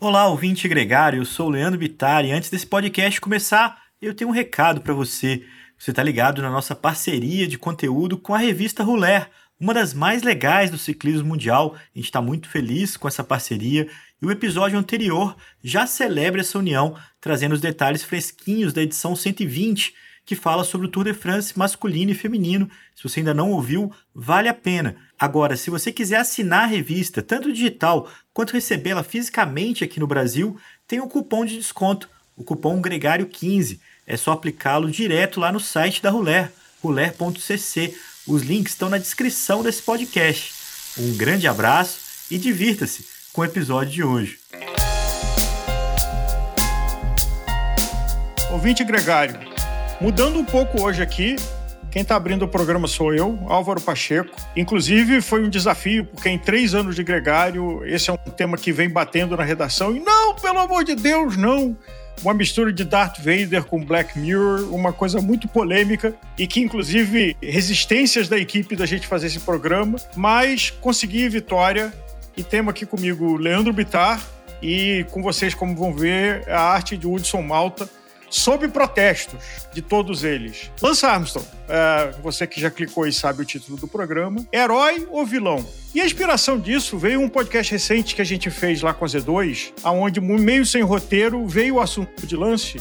Olá, ouvinte gregário, eu sou o Leandro Bittar e antes desse podcast começar, eu tenho um recado para você. Você está ligado na nossa parceria de conteúdo com a revista Ruler, uma das mais legais do ciclismo mundial. A gente está muito feliz com essa parceria e o episódio anterior já celebra essa união, trazendo os detalhes fresquinhos da edição 120 que fala sobre o Tour de France masculino e feminino. Se você ainda não ouviu, vale a pena. Agora, se você quiser assinar a revista, tanto digital quanto recebê-la fisicamente aqui no Brasil, tem um cupom de desconto, o cupom Gregário15. É só aplicá-lo direto lá no site da Ruler, ruler.cc. Os links estão na descrição desse podcast. Um grande abraço e divirta-se com o episódio de hoje. Ouvinte Gregário, Mudando um pouco hoje aqui, quem está abrindo o programa sou eu, Álvaro Pacheco. Inclusive, foi um desafio, porque em três anos de gregário, esse é um tema que vem batendo na redação. E não, pelo amor de Deus, não! Uma mistura de Darth Vader com Black Mirror, uma coisa muito polêmica e que, inclusive, resistências da equipe da gente fazer esse programa, mas consegui vitória. E temos aqui comigo Leandro Bitar e com vocês, como vão ver, a arte de Hudson Malta sob protestos de todos eles. Lance Armstrong, é, você que já clicou e sabe o título do programa, herói ou vilão? E a inspiração disso veio um podcast recente que a gente fez lá com a Z2, aonde meio sem roteiro veio o assunto de Lance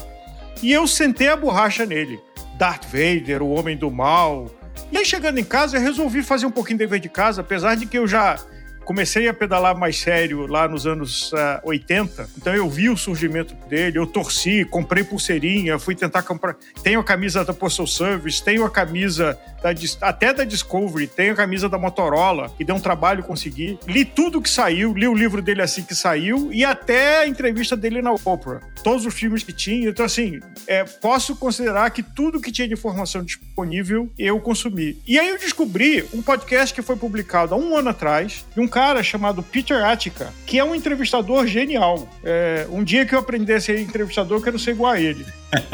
e eu sentei a borracha nele. Darth Vader, o homem do mal. E aí chegando em casa eu resolvi fazer um pouquinho de dever de casa, apesar de que eu já comecei a pedalar mais sério lá nos anos uh, ah, 80, então eu vi o surgimento dele, eu torci, comprei pulseirinha, fui tentar comprar. Tenho a camisa da Postal Service, tenho a camisa da, até da Discovery, tenho a camisa da Motorola, que deu um trabalho conseguir. Li tudo que saiu, li o livro dele assim que saiu e até a entrevista dele na Oprah. Todos os filmes que tinha. Então, assim, é, posso considerar que tudo que tinha de informação disponível eu consumi. E aí eu descobri um podcast que foi publicado há um ano atrás, de um cara chamado Peter Attica, que é um entrevistador genial. É, um dia que eu aprender a ser entrevistador, eu quero ser igual a ele.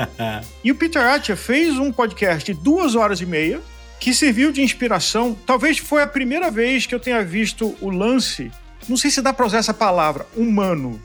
e o Peter Attica fez um podcast de duas horas e meia, que serviu de inspiração. Talvez foi a primeira vez que eu tenha visto o lance, não sei se dá para usar essa palavra, humano.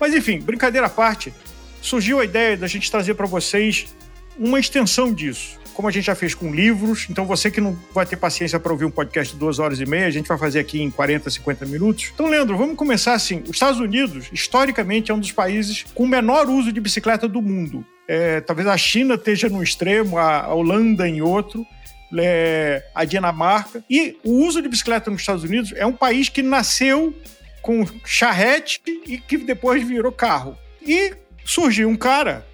Mas enfim, brincadeira à parte, surgiu a ideia da gente trazer para vocês uma extensão disso como a gente já fez com livros. Então, você que não vai ter paciência para ouvir um podcast de duas horas e meia, a gente vai fazer aqui em 40, 50 minutos. Então, Leandro, vamos começar assim. Os Estados Unidos, historicamente, é um dos países com o menor uso de bicicleta do mundo. É, talvez a China esteja num extremo, a Holanda em outro. É, a Dinamarca. E o uso de bicicleta nos Estados Unidos é um país que nasceu com charrete e que depois virou carro. E surgiu um cara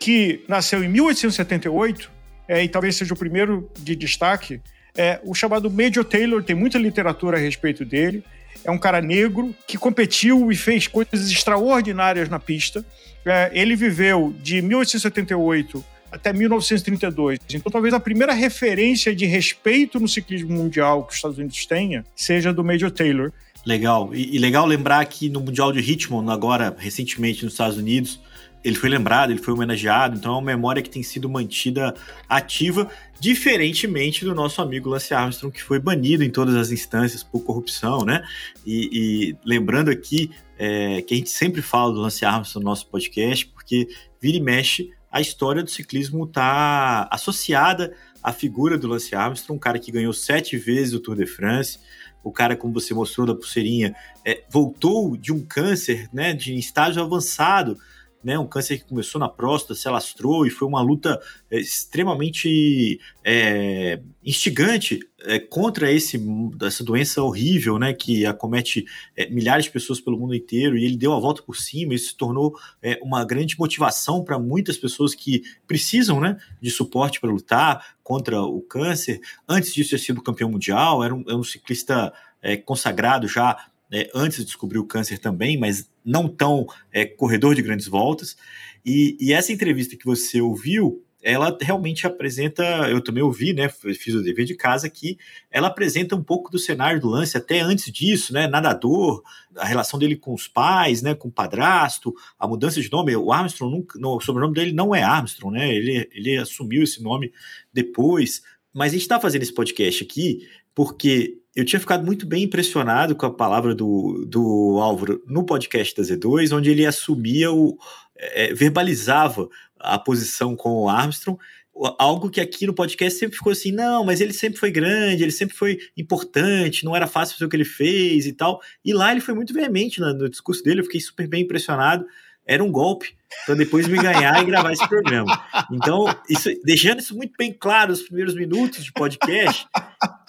que nasceu em 1878 é, e talvez seja o primeiro de destaque, é o chamado Major Taylor, tem muita literatura a respeito dele. É um cara negro que competiu e fez coisas extraordinárias na pista. É, ele viveu de 1878 até 1932. Então, talvez a primeira referência de respeito no ciclismo mundial que os Estados Unidos tenha seja do Major Taylor. Legal. E, e legal lembrar que no Mundial de Richmond, agora recentemente nos Estados Unidos, ele foi lembrado, ele foi homenageado, então é uma memória que tem sido mantida ativa, diferentemente do nosso amigo Lance Armstrong, que foi banido em todas as instâncias por corrupção, né? E, e lembrando aqui é, que a gente sempre fala do Lance Armstrong no nosso podcast, porque vira e mexe, a história do ciclismo está associada à figura do Lance Armstrong, um cara que ganhou sete vezes o Tour de France, o cara, como você mostrou da pulseirinha, é, voltou de um câncer, né, de estágio avançado, né, um câncer que começou na próstata, se alastrou e foi uma luta é, extremamente é, instigante é, contra esse, essa doença horrível, né, que acomete é, milhares de pessoas pelo mundo inteiro, e ele deu a volta por cima, isso se tornou uma grande motivação para muitas pessoas que precisam, né, de suporte para lutar contra o câncer. Antes disso, ter sido campeão mundial, era um, era um ciclista consagrado já é, antes de descobrir o câncer também, mas não tão é, corredor de grandes voltas. E, e, essa entrevista que você ouviu, ela realmente apresenta, eu também ouvi, né, fiz o dever de casa aqui, ela apresenta um pouco do cenário do lance até antes disso, né, nadador, a relação dele com os pais, né, com o padrasto, a mudança de nome, o Armstrong, nunca, o sobrenome dele não é Armstrong, né, ele, ele assumiu esse nome depois, mas a gente está fazendo esse podcast aqui porque eu tinha ficado muito bem impressionado com a palavra do, do Álvaro no podcast da Z2, onde ele assumia o. É, verbalizava a posição com o Armstrong algo que aqui no podcast sempre ficou assim, não, mas ele sempre foi grande, ele sempre foi importante, não era fácil fazer o que ele fez e tal. E lá ele foi muito veemente no, no discurso dele, eu fiquei super bem impressionado. Era um golpe para depois me ganhar e gravar esse programa. Então, isso, deixando isso muito bem claro nos primeiros minutos de podcast,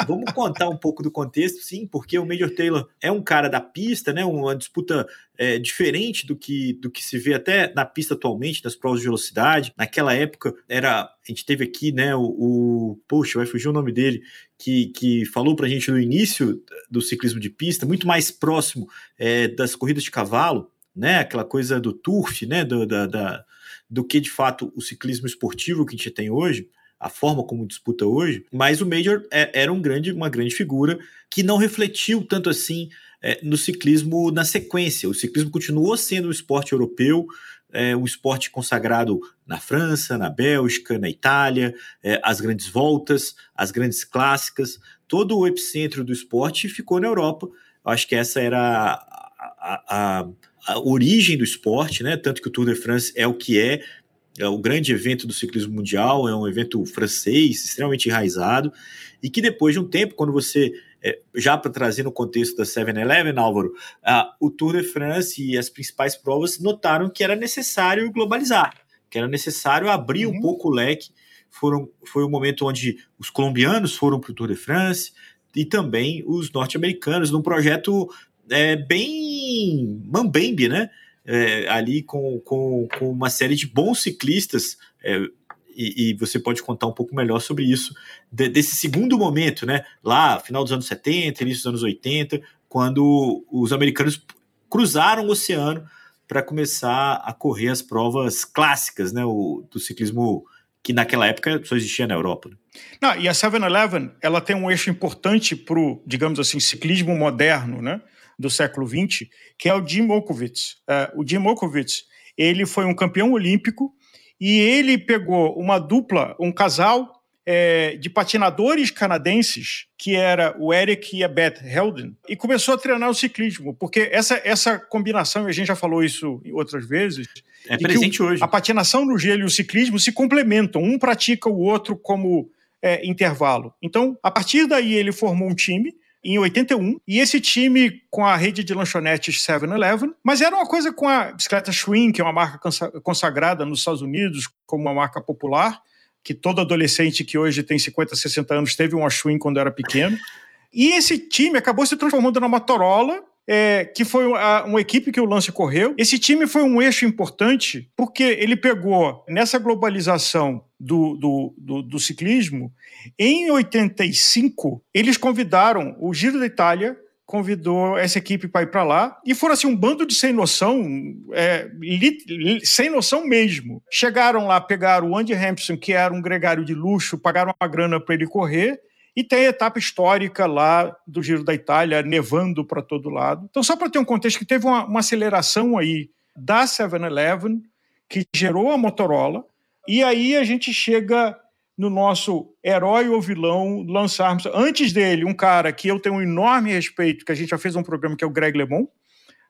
vamos contar um pouco do contexto, sim, porque o Major Taylor é um cara da pista, né? Uma disputa é, diferente do que, do que se vê até na pista atualmente, das provas de velocidade. Naquela época, era. A gente teve aqui, né, o. o poxa, vai fugir o nome dele, que, que falou pra gente no início do ciclismo de pista, muito mais próximo é, das corridas de cavalo né? Aquela coisa do turf, né? Do, da, da, do que de fato o ciclismo esportivo que a gente tem hoje, a forma como disputa hoje. Mas o Major é, era um grande, uma grande figura que não refletiu tanto assim é, no ciclismo na sequência. O ciclismo continuou sendo um esporte europeu, é, um esporte consagrado na França, na Bélgica, na Itália, é, as grandes voltas, as grandes clássicas, todo o epicentro do esporte ficou na Europa. Eu acho que essa era a, a, a a origem do esporte, né? Tanto que o Tour de France é o que é, é o grande evento do ciclismo mundial, é um evento francês, extremamente enraizado, e que depois de um tempo, quando você é, já para trazer no contexto da 7-Eleven, Álvaro, uh, o Tour de France e as principais provas notaram que era necessário globalizar, que era necessário abrir uhum. um pouco o leque. Foram, foi o momento onde os colombianos foram para o Tour de France e também os norte-americanos, num projeto é, bem mambembe, né? É, ali com, com, com, uma série de bons ciclistas, é, e, e, você pode contar um pouco melhor sobre isso, de, desse segundo momento, né? Lá, final dos anos 70, início dos anos 80, quando os americanos cruzaram o oceano para começar a correr as provas clássicas, né? O, do ciclismo que naquela época só existia na Europa. Né? Não, e a 7-Eleven, ela tem um eixo importante para o, digamos assim, ciclismo moderno, né? Do século XX, que é o Jim Okowitz. Uh, o Jim Okowitz, ele foi um campeão olímpico e ele pegou uma dupla, um casal é, de patinadores canadenses, que era o Eric e a Beth Helden, e começou a treinar o ciclismo, porque essa, essa combinação, e a gente já falou isso outras vezes, é presente o, hoje. A patinação no gelo e o ciclismo se complementam, um pratica o outro como é, intervalo. Então, a partir daí, ele formou um time em 81, e esse time com a rede de lanchonetes 7-Eleven, mas era uma coisa com a bicicleta Schwinn, que é uma marca consagrada nos Estados Unidos como uma marca popular, que todo adolescente que hoje tem 50, 60 anos teve uma Schwinn quando era pequeno. E esse time acabou se transformando na Motorola, é, que foi a, uma equipe que o Lance correu. Esse time foi um eixo importante porque ele pegou nessa globalização do, do, do, do ciclismo. Em 85, eles convidaram o Giro da Itália convidou essa equipe para ir para lá e foram assim um bando de sem noção, é, li, li, sem noção mesmo. Chegaram lá, pegaram o Andy Hampson, que era um gregário de luxo, pagaram uma grana para ele correr e tem a etapa histórica lá do Giro da Itália, nevando para todo lado. Então, só para ter um contexto, que teve uma, uma aceleração aí da 7-Eleven, que gerou a Motorola, e aí a gente chega no nosso herói ou vilão, Lance Armstrong. Antes dele, um cara que eu tenho um enorme respeito, que a gente já fez um programa, que é o Greg LeMond,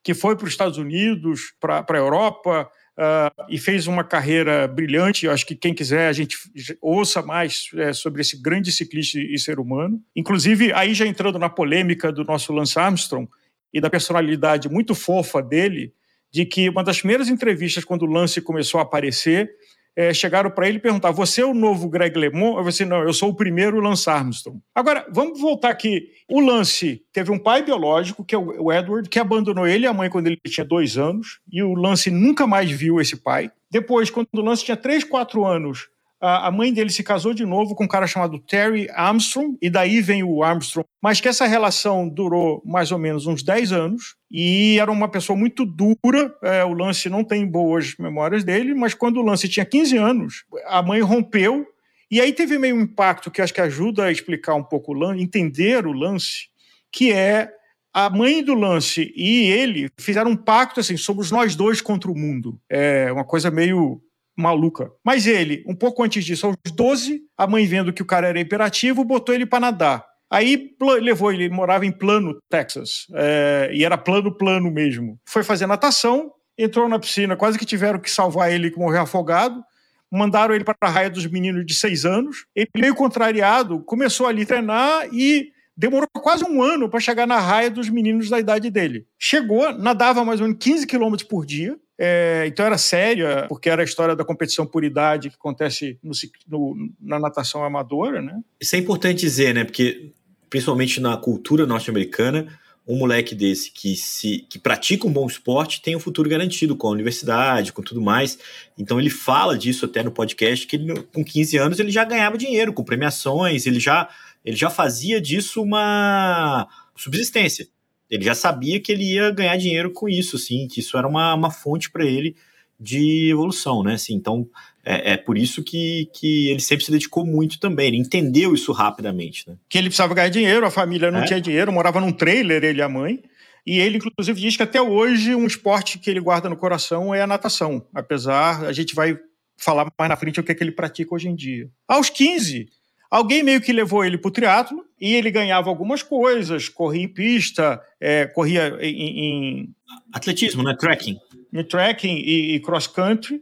que foi para os Estados Unidos, para a Europa, Uh, e fez uma carreira brilhante. Eu acho que quem quiser, a gente ouça mais é, sobre esse grande ciclista e ser humano. Inclusive, aí já entrando na polêmica do nosso Lance Armstrong e da personalidade muito fofa dele, de que uma das primeiras entrevistas, quando o Lance começou a aparecer, é, chegaram para ele e perguntaram: Você é o novo Greg LeMond? Eu disse: Não, eu sou o primeiro Lance Armstrong. Agora, vamos voltar aqui. O Lance teve um pai biológico, que é o Edward, que abandonou ele e a mãe quando ele tinha dois anos, e o Lance nunca mais viu esse pai. Depois, quando o Lance tinha três, quatro anos, a mãe dele se casou de novo com um cara chamado Terry Armstrong, e daí vem o Armstrong, mas que essa relação durou mais ou menos uns 10 anos, e era uma pessoa muito dura. É, o Lance não tem boas memórias dele, mas quando o Lance tinha 15 anos, a mãe rompeu, e aí teve meio um impacto que acho que ajuda a explicar um pouco o Lance, entender o Lance, que é a mãe do Lance e ele fizeram um pacto assim, somos nós dois contra o mundo. É uma coisa meio maluca. Mas ele, um pouco antes disso, aos 12, a mãe vendo que o cara era imperativo, botou ele para nadar. Aí levou ele, ele morava em Plano, Texas, é, e era plano, plano mesmo. Foi fazer natação, entrou na piscina, quase que tiveram que salvar ele, que morreu afogado. Mandaram ele para a raia dos meninos de seis anos. Ele, meio contrariado, começou ali a treinar e demorou quase um ano para chegar na raia dos meninos da idade dele. Chegou, nadava mais ou menos 15 quilômetros por dia, é, então era séria, porque era a história da competição por idade que acontece no, no, na natação amadora, né? Isso é importante dizer, né? Porque principalmente na cultura norte-americana, um moleque desse que se que pratica um bom esporte tem um futuro garantido com a universidade, com tudo mais. Então ele fala disso até no podcast que ele, com 15 anos ele já ganhava dinheiro com premiações, ele já ele já fazia disso uma subsistência. Ele já sabia que ele ia ganhar dinheiro com isso, sim, que isso era uma, uma fonte para ele de evolução, né? Assim, então é, é, por isso que, que ele sempre se dedicou muito também. Ele entendeu isso rapidamente, né? Que ele precisava ganhar dinheiro, a família não é? tinha dinheiro, morava num trailer, ele e a mãe. E ele, inclusive, diz que até hoje um esporte que ele guarda no coração é a natação. Apesar, a gente vai falar mais na frente o que, é que ele pratica hoje em dia. Aos 15, alguém meio que levou ele para o triatlo e ele ganhava algumas coisas, corria em pista, é, corria em, em, Atletismo, né? Trekking. Em trekking e, e cross country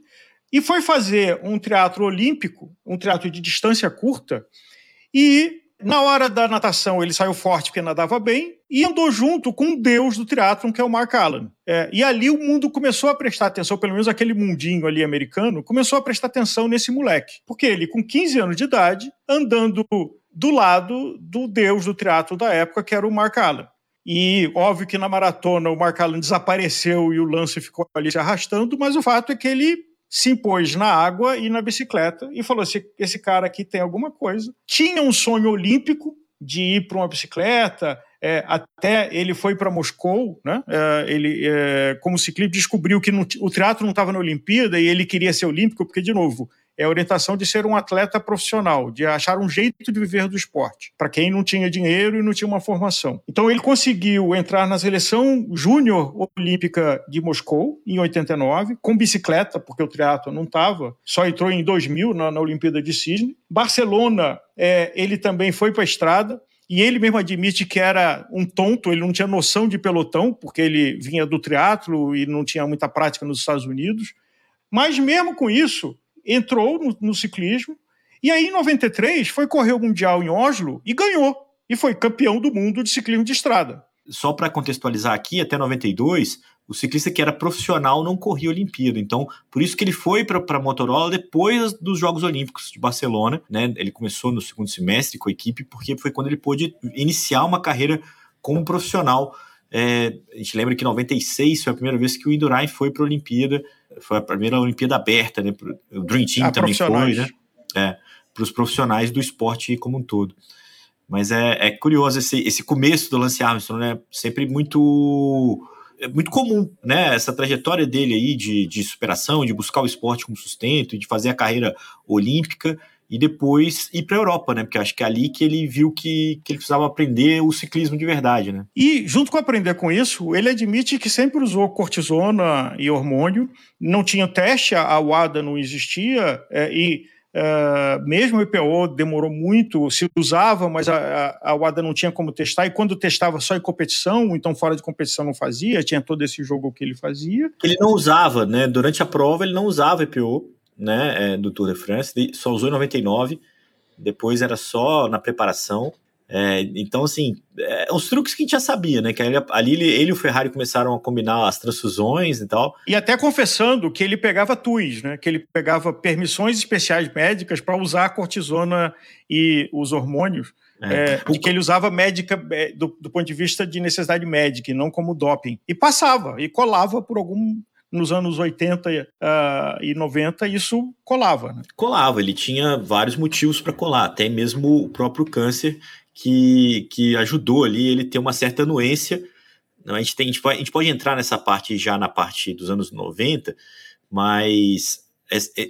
e foi fazer um teatro olímpico, um teatro de distância curta, e na hora da natação ele saiu forte porque nadava bem e andou junto com o deus do teatro, que é o Mark Allen. É, e ali o mundo começou a prestar atenção, pelo menos aquele mundinho ali americano, começou a prestar atenção nesse moleque. Porque ele, com 15 anos de idade, andando do lado do deus do teatro da época, que era o Mark Allen. E óbvio que na maratona o Mark Allen desapareceu e o lance ficou ali se arrastando, mas o fato é que ele se impôs na água e na bicicleta e falou assim: esse cara aqui tem alguma coisa. Tinha um sonho olímpico de ir para uma bicicleta, é, até ele foi para Moscou, né? É, ele, é, como ciclista, descobriu que o teatro não estava na Olimpíada e ele queria ser olímpico, porque, de novo, é a orientação de ser um atleta profissional, de achar um jeito de viver do esporte, para quem não tinha dinheiro e não tinha uma formação. Então ele conseguiu entrar na seleção júnior olímpica de Moscou em 89, com bicicleta, porque o triatlo não estava, só entrou em 2000 na, na Olimpíada de Sydney. Barcelona, é, ele também foi para a estrada, e ele mesmo admite que era um tonto, ele não tinha noção de pelotão, porque ele vinha do triatlo e não tinha muita prática nos Estados Unidos. Mas mesmo com isso, entrou no, no ciclismo e aí, em 93, foi correr o Mundial em Oslo e ganhou. E foi campeão do mundo de ciclismo de estrada. Só para contextualizar aqui, até 92, o ciclista que era profissional não corria Olimpíada. Então, por isso que ele foi para a Motorola depois dos Jogos Olímpicos de Barcelona. Né? Ele começou no segundo semestre com a equipe, porque foi quando ele pôde iniciar uma carreira como profissional. É, a gente lembra que em 96 foi a primeira vez que o Indurain foi para a Olimpíada foi a primeira Olimpíada aberta, né? O Dream Team também foi, né? É, para os profissionais do esporte como um todo. Mas é, é curioso esse, esse começo do Lance Armstrong, né? Sempre muito é muito comum, né? Essa trajetória dele aí de, de superação, de buscar o esporte como sustento, de fazer a carreira olímpica e depois ir para a Europa, né? Porque acho que é ali que ele viu que, que ele precisava aprender o ciclismo de verdade, né? E junto com aprender com isso, ele admite que sempre usou cortisona e hormônio, não tinha teste, a UADA não existia é, e Uh, mesmo o IPO demorou muito, se usava, mas a, a, a UADA não tinha como testar, e quando testava só em competição, então fora de competição não fazia, tinha todo esse jogo que ele fazia. Ele não usava, né? Durante a prova ele não usava IPO, né, é, do Tour de France, só usou em 99, depois era só na preparação. É, então, assim, é, os truques que a gente já sabia, né? Que ali, ali ele, ele, e o Ferrari começaram a combinar as transfusões e tal. E até confessando que ele pegava TUIs, né? Que ele pegava permissões especiais médicas para usar a cortisona e os hormônios. É. É, que ele usava médica é, do, do ponto de vista de necessidade médica e não como doping. E passava, e colava por algum nos anos 80 uh, ah, e 90 isso colava. Né? Colava, ele tinha vários motivos para colar, até mesmo o próprio câncer que, que ajudou ali ele ter uma certa anuência. A gente, tem, a, gente pode, a gente pode entrar nessa parte já na parte dos anos 90, mas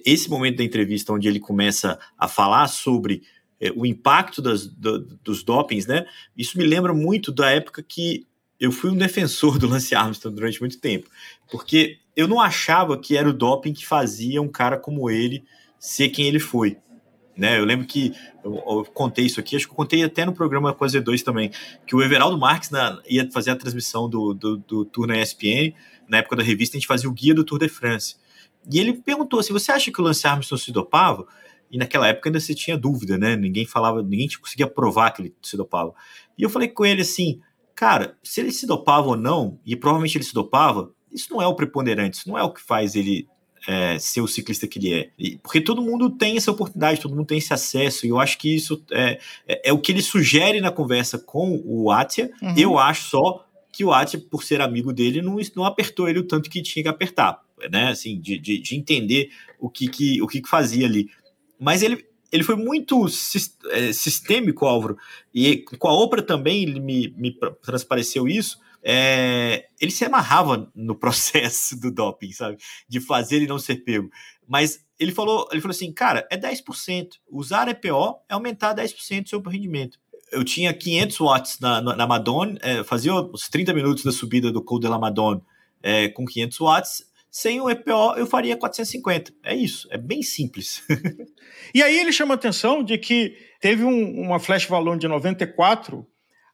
esse momento da entrevista onde ele começa a falar sobre é, o impacto das, do, dos dopings, né? Isso me lembra muito da época que eu fui um defensor do Lance Armstrong durante muito tempo, porque eu não achava que era o doping que fazia um cara como ele ser quem ele foi. Né, eu lembro que eu, eu, contei isso aqui, acho que eu contei até no programa com a Z2 também, que o Everaldo Marques na, ia fazer a transmissão do, do, do Tour na ESPN, na época da revista a gente fazia o guia do Tour de France. E ele perguntou assim: você acha que o Lance Armstrong se dopava? E naquela época ainda se tinha dúvida, né? Ninguém falava, ninguém conseguia provar que ele se dopava. E eu falei com ele assim: cara, se ele se dopava ou não, e provavelmente ele se dopava, isso não é o preponderante, isso não é o que faz ele é, ser o ciclista que ele é. Porque todo mundo tem essa oportunidade, todo mundo tem esse acesso, e eu acho que isso é, é, é o que ele sugere na conversa com o Atia. Uhum. Eu acho só que o Atia, por ser amigo dele, não, não apertou ele o tanto que tinha que apertar, né? Assim, de, de, de entender o que, que, o que, que fazia ali. Mas ele, ele foi muito é, sistêmico, Álvaro, e com a Oprah também ele me, me transpareceu isso. É, ele se amarrava no processo do doping, sabe? De fazer ele não ser pego. Mas ele falou, ele falou assim, cara, é 10%. Usar EPO é aumentar 10% do seu rendimento. Eu tinha 500 watts na, na, Madone, é, fazia os 30 minutos da subida do Col de la Madone é, com 500 watts sem o EPO, eu faria 450. É isso, é bem simples. e aí ele chama a atenção de que teve um, uma flash valor de 94,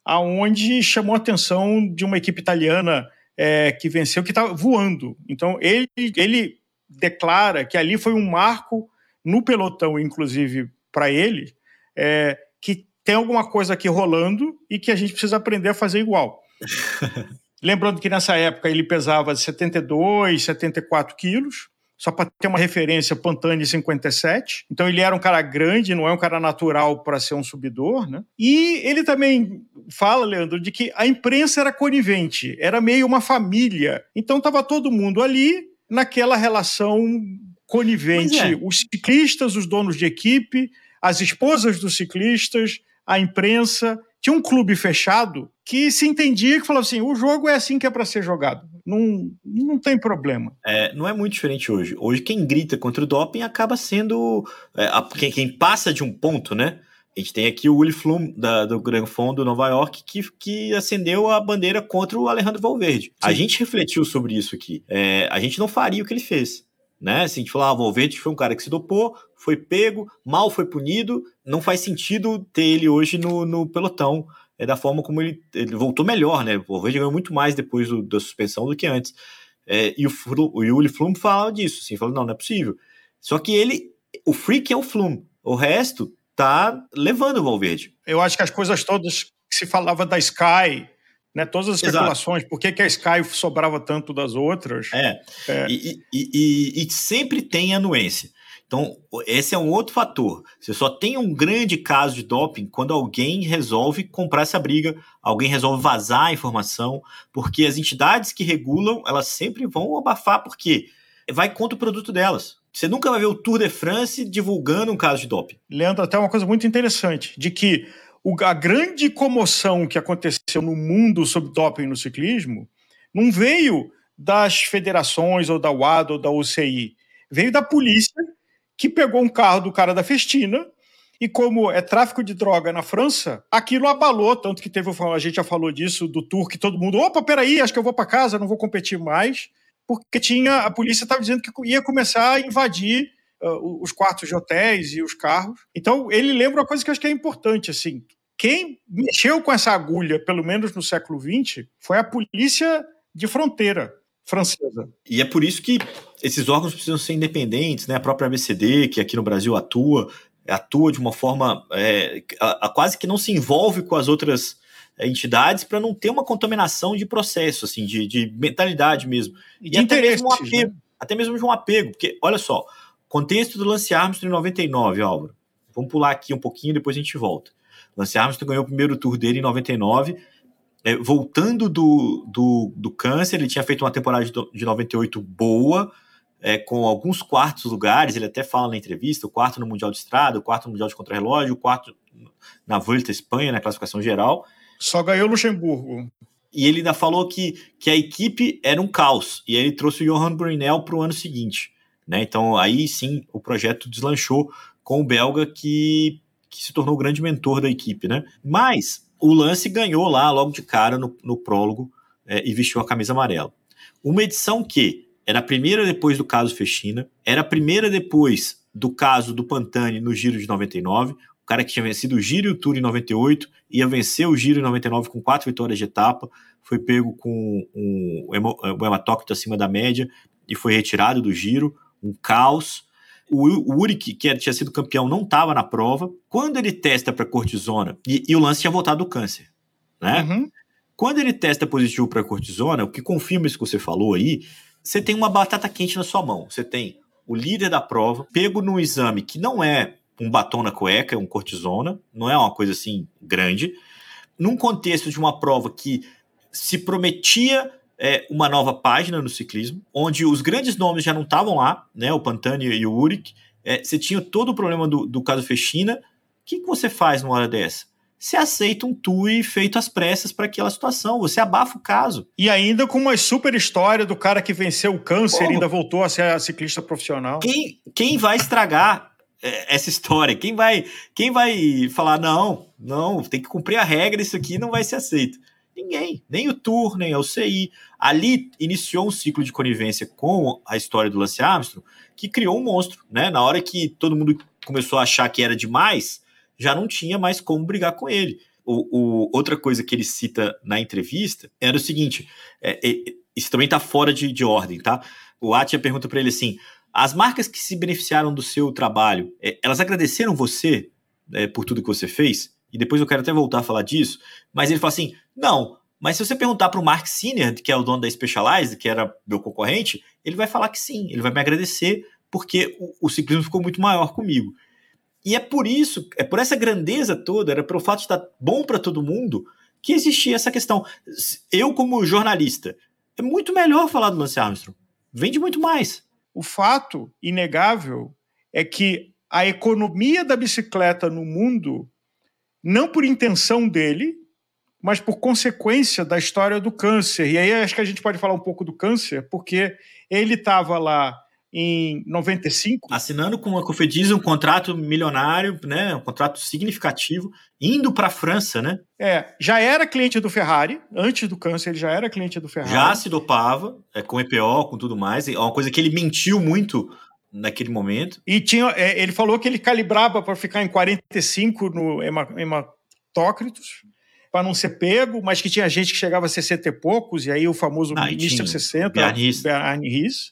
aonde chamou a atenção de uma equipe italiana é, que venceu, que estava voando. Então ele, ele declara que ali foi um marco no pelotão, inclusive para ele, é, que tem alguma coisa aqui rolando e que a gente precisa aprender a fazer igual. Lembrando que nessa época ele pesava 72, 74 quilos, só para ter uma referência, Pantani 57. Então ele era um cara grande, não é um cara natural para ser um subidor, né? E ele também fala, Leandro, de que a imprensa era conivente, era meio uma família. Então estava todo mundo ali naquela relação conivente, é. os ciclistas, os donos de equipe, as esposas dos ciclistas, a imprensa tinha um clube fechado que se entendia que falava assim: o jogo é assim que é para ser jogado. Não, não tem problema. É, não é muito diferente hoje. Hoje, quem grita contra o doping acaba sendo. É, a, quem, quem, passa de um ponto, né? A gente tem aqui o Willy Flum, da, do Grand Fond do Nova York, que, que acendeu a bandeira contra o Alejandro Valverde. Sim. A gente refletiu sobre isso aqui. É, a gente não faria o que ele fez né? Assim, a gente falou, ah, o Valverde foi um cara que se dopou, foi pego, mal foi punido, não faz sentido ter ele hoje no, no pelotão, é da forma como ele, ele voltou melhor, né? O Valverde ganhou muito mais depois do, da suspensão do que antes. É, e o, o Yuli Flum fala disso, assim, falou, não, não é possível. Só que ele, o freak é o Flum, o resto tá levando o Valverde. Eu acho que as coisas todas que se falava da Sky, né, todas as especulações, por que, que a Sky sobrava tanto das outras. É, é. E, e, e, e, sempre tem anuência. Então, esse é um outro fator. Você só tem um grande caso de doping quando alguém resolve comprar essa briga, alguém resolve vazar a informação, porque as entidades que regulam, elas sempre vão abafar, porque vai contra o produto delas. Você nunca vai ver o Tour de France divulgando um caso de doping. Leandro, até uma coisa muito interessante, de que a grande comoção que aconteceu no mundo sobre doping no ciclismo não veio das federações ou da UAD ou da UCI, veio da polícia que pegou um carro do cara da Festina e como é tráfico de droga na França, aquilo abalou, tanto que teve, a gente já falou disso, do tour, que todo mundo, opa, peraí, acho que eu vou para casa, não vou competir mais, porque tinha, a polícia estava dizendo que ia começar a invadir uh, os quartos de hotéis e os carros. Então, ele lembra uma coisa que eu acho que é importante, assim, quem mexeu com essa agulha, pelo menos no século XX, foi a polícia de fronteira francesa. E é por isso que esses órgãos precisam ser independentes, né? A própria ABCD, que aqui no Brasil atua, atua de uma forma é, a, a quase que não se envolve com as outras é, entidades para não ter uma contaminação de processo, assim, de, de mentalidade mesmo. E, e até mesmo um apego, né? até mesmo de um apego, porque olha só, Contexto do Lance Armstrong em 99, Álvaro. Vamos pular aqui um pouquinho, depois a gente volta. Lance Armstrong ganhou o primeiro tour dele em 99. É, voltando do, do, do câncer, ele tinha feito uma temporada de, de 98 boa, é, com alguns quartos lugares, ele até fala na entrevista, o quarto no Mundial de Estrada, o quarto no Mundial de Contrarrelógio, o quarto na Volta Espanha, na classificação geral. Só ganhou Luxemburgo. E ele ainda falou que, que a equipe era um caos, e aí ele trouxe o Johan Brunel para o ano seguinte. Né? Então aí sim o projeto deslanchou com o belga que, que se tornou o grande mentor da equipe. Né? Mas o Lance ganhou lá logo de cara no, no prólogo é, e vestiu a camisa amarela. Uma edição que era a primeira depois do caso Fechina, era a primeira depois do caso do Pantani no Giro de 99, o cara que tinha vencido o Giro e o Tour em 98, ia vencer o Giro em 99 com quatro vitórias de etapa, foi pego com um, um hematócrito acima da média e foi retirado do Giro, um caos. O, Uric, que tinha sido campeão, não estava na prova. Quando ele testa para cortisona, e, e, o lance tinha voltado do câncer, né? Uhum. Quando ele testa positivo para cortisona, o que confirma isso que você falou aí, você tem uma batata quente na sua mão. Você tem o líder da prova, pego num exame que não é um batom na cueca, é um cortisona, não é uma coisa assim grande, num contexto de uma prova que se prometia é, uma nova página no ciclismo, onde os grandes nomes já não estavam lá, né, o Pantani e o Uric, é, você tinha todo o problema do, do caso Fechina, o que, que você faz numa hora dessa? Você aceita um TUI feito às pressas para aquela situação, você abafa o caso. E ainda com uma super história do cara que venceu o câncer e ainda voltou a ser ciclista profissional. Quem, quem vai estragar é, essa história? Quem vai, quem vai falar, não, não, tem que cumprir a regra, isso aqui não vai ser aceito? Ninguém, nem o Tour, nem a UCI. Ali iniciou um ciclo de conivência com a história do Lance Armstrong, que criou um monstro, né? Na hora que todo mundo começou a achar que era demais, já não tinha mais como brigar com ele. O, o outra coisa que ele cita na entrevista era o seguinte: é, é, isso também está fora de, de, ordem, tá? O Atia pergunta para ele assim: as marcas que se beneficiaram do seu trabalho, é, elas agradeceram você é, por tudo que você fez? E depois eu quero até voltar a falar disso, mas ele fala assim: não, mas se você perguntar para o Mark Sinner, que é o dono da Specialized, que era meu concorrente, ele vai falar que sim, ele vai me agradecer, porque o, o ciclismo ficou muito maior comigo. E é por isso, é por essa grandeza toda, era pelo fato de estar bom para todo mundo, que existia essa questão. Eu, como jornalista, é muito melhor falar do Lance Armstrong. Vende muito mais. O fato inegável é que a economia da bicicleta no mundo não por intenção dele, mas por consequência da história do câncer. E aí acho que a gente pode falar um pouco do câncer, porque ele estava lá em 95. Assinando com a Cofedis um contrato milionário, né, um contrato significativo, indo para a França, né? É, já era cliente do Ferrari, antes do câncer ele já era cliente do Ferrari. Já se dopava, é, com EPO, com tudo mais, é uma coisa que ele mentiu muito naquele momento. E tinha, é, ele falou que ele calibrava para ficar em 45 no hematócritos, para não ser pego, mas que tinha gente que chegava a 60 e poucos, e aí o famoso ah, Mr. 60, Bjarne Riss,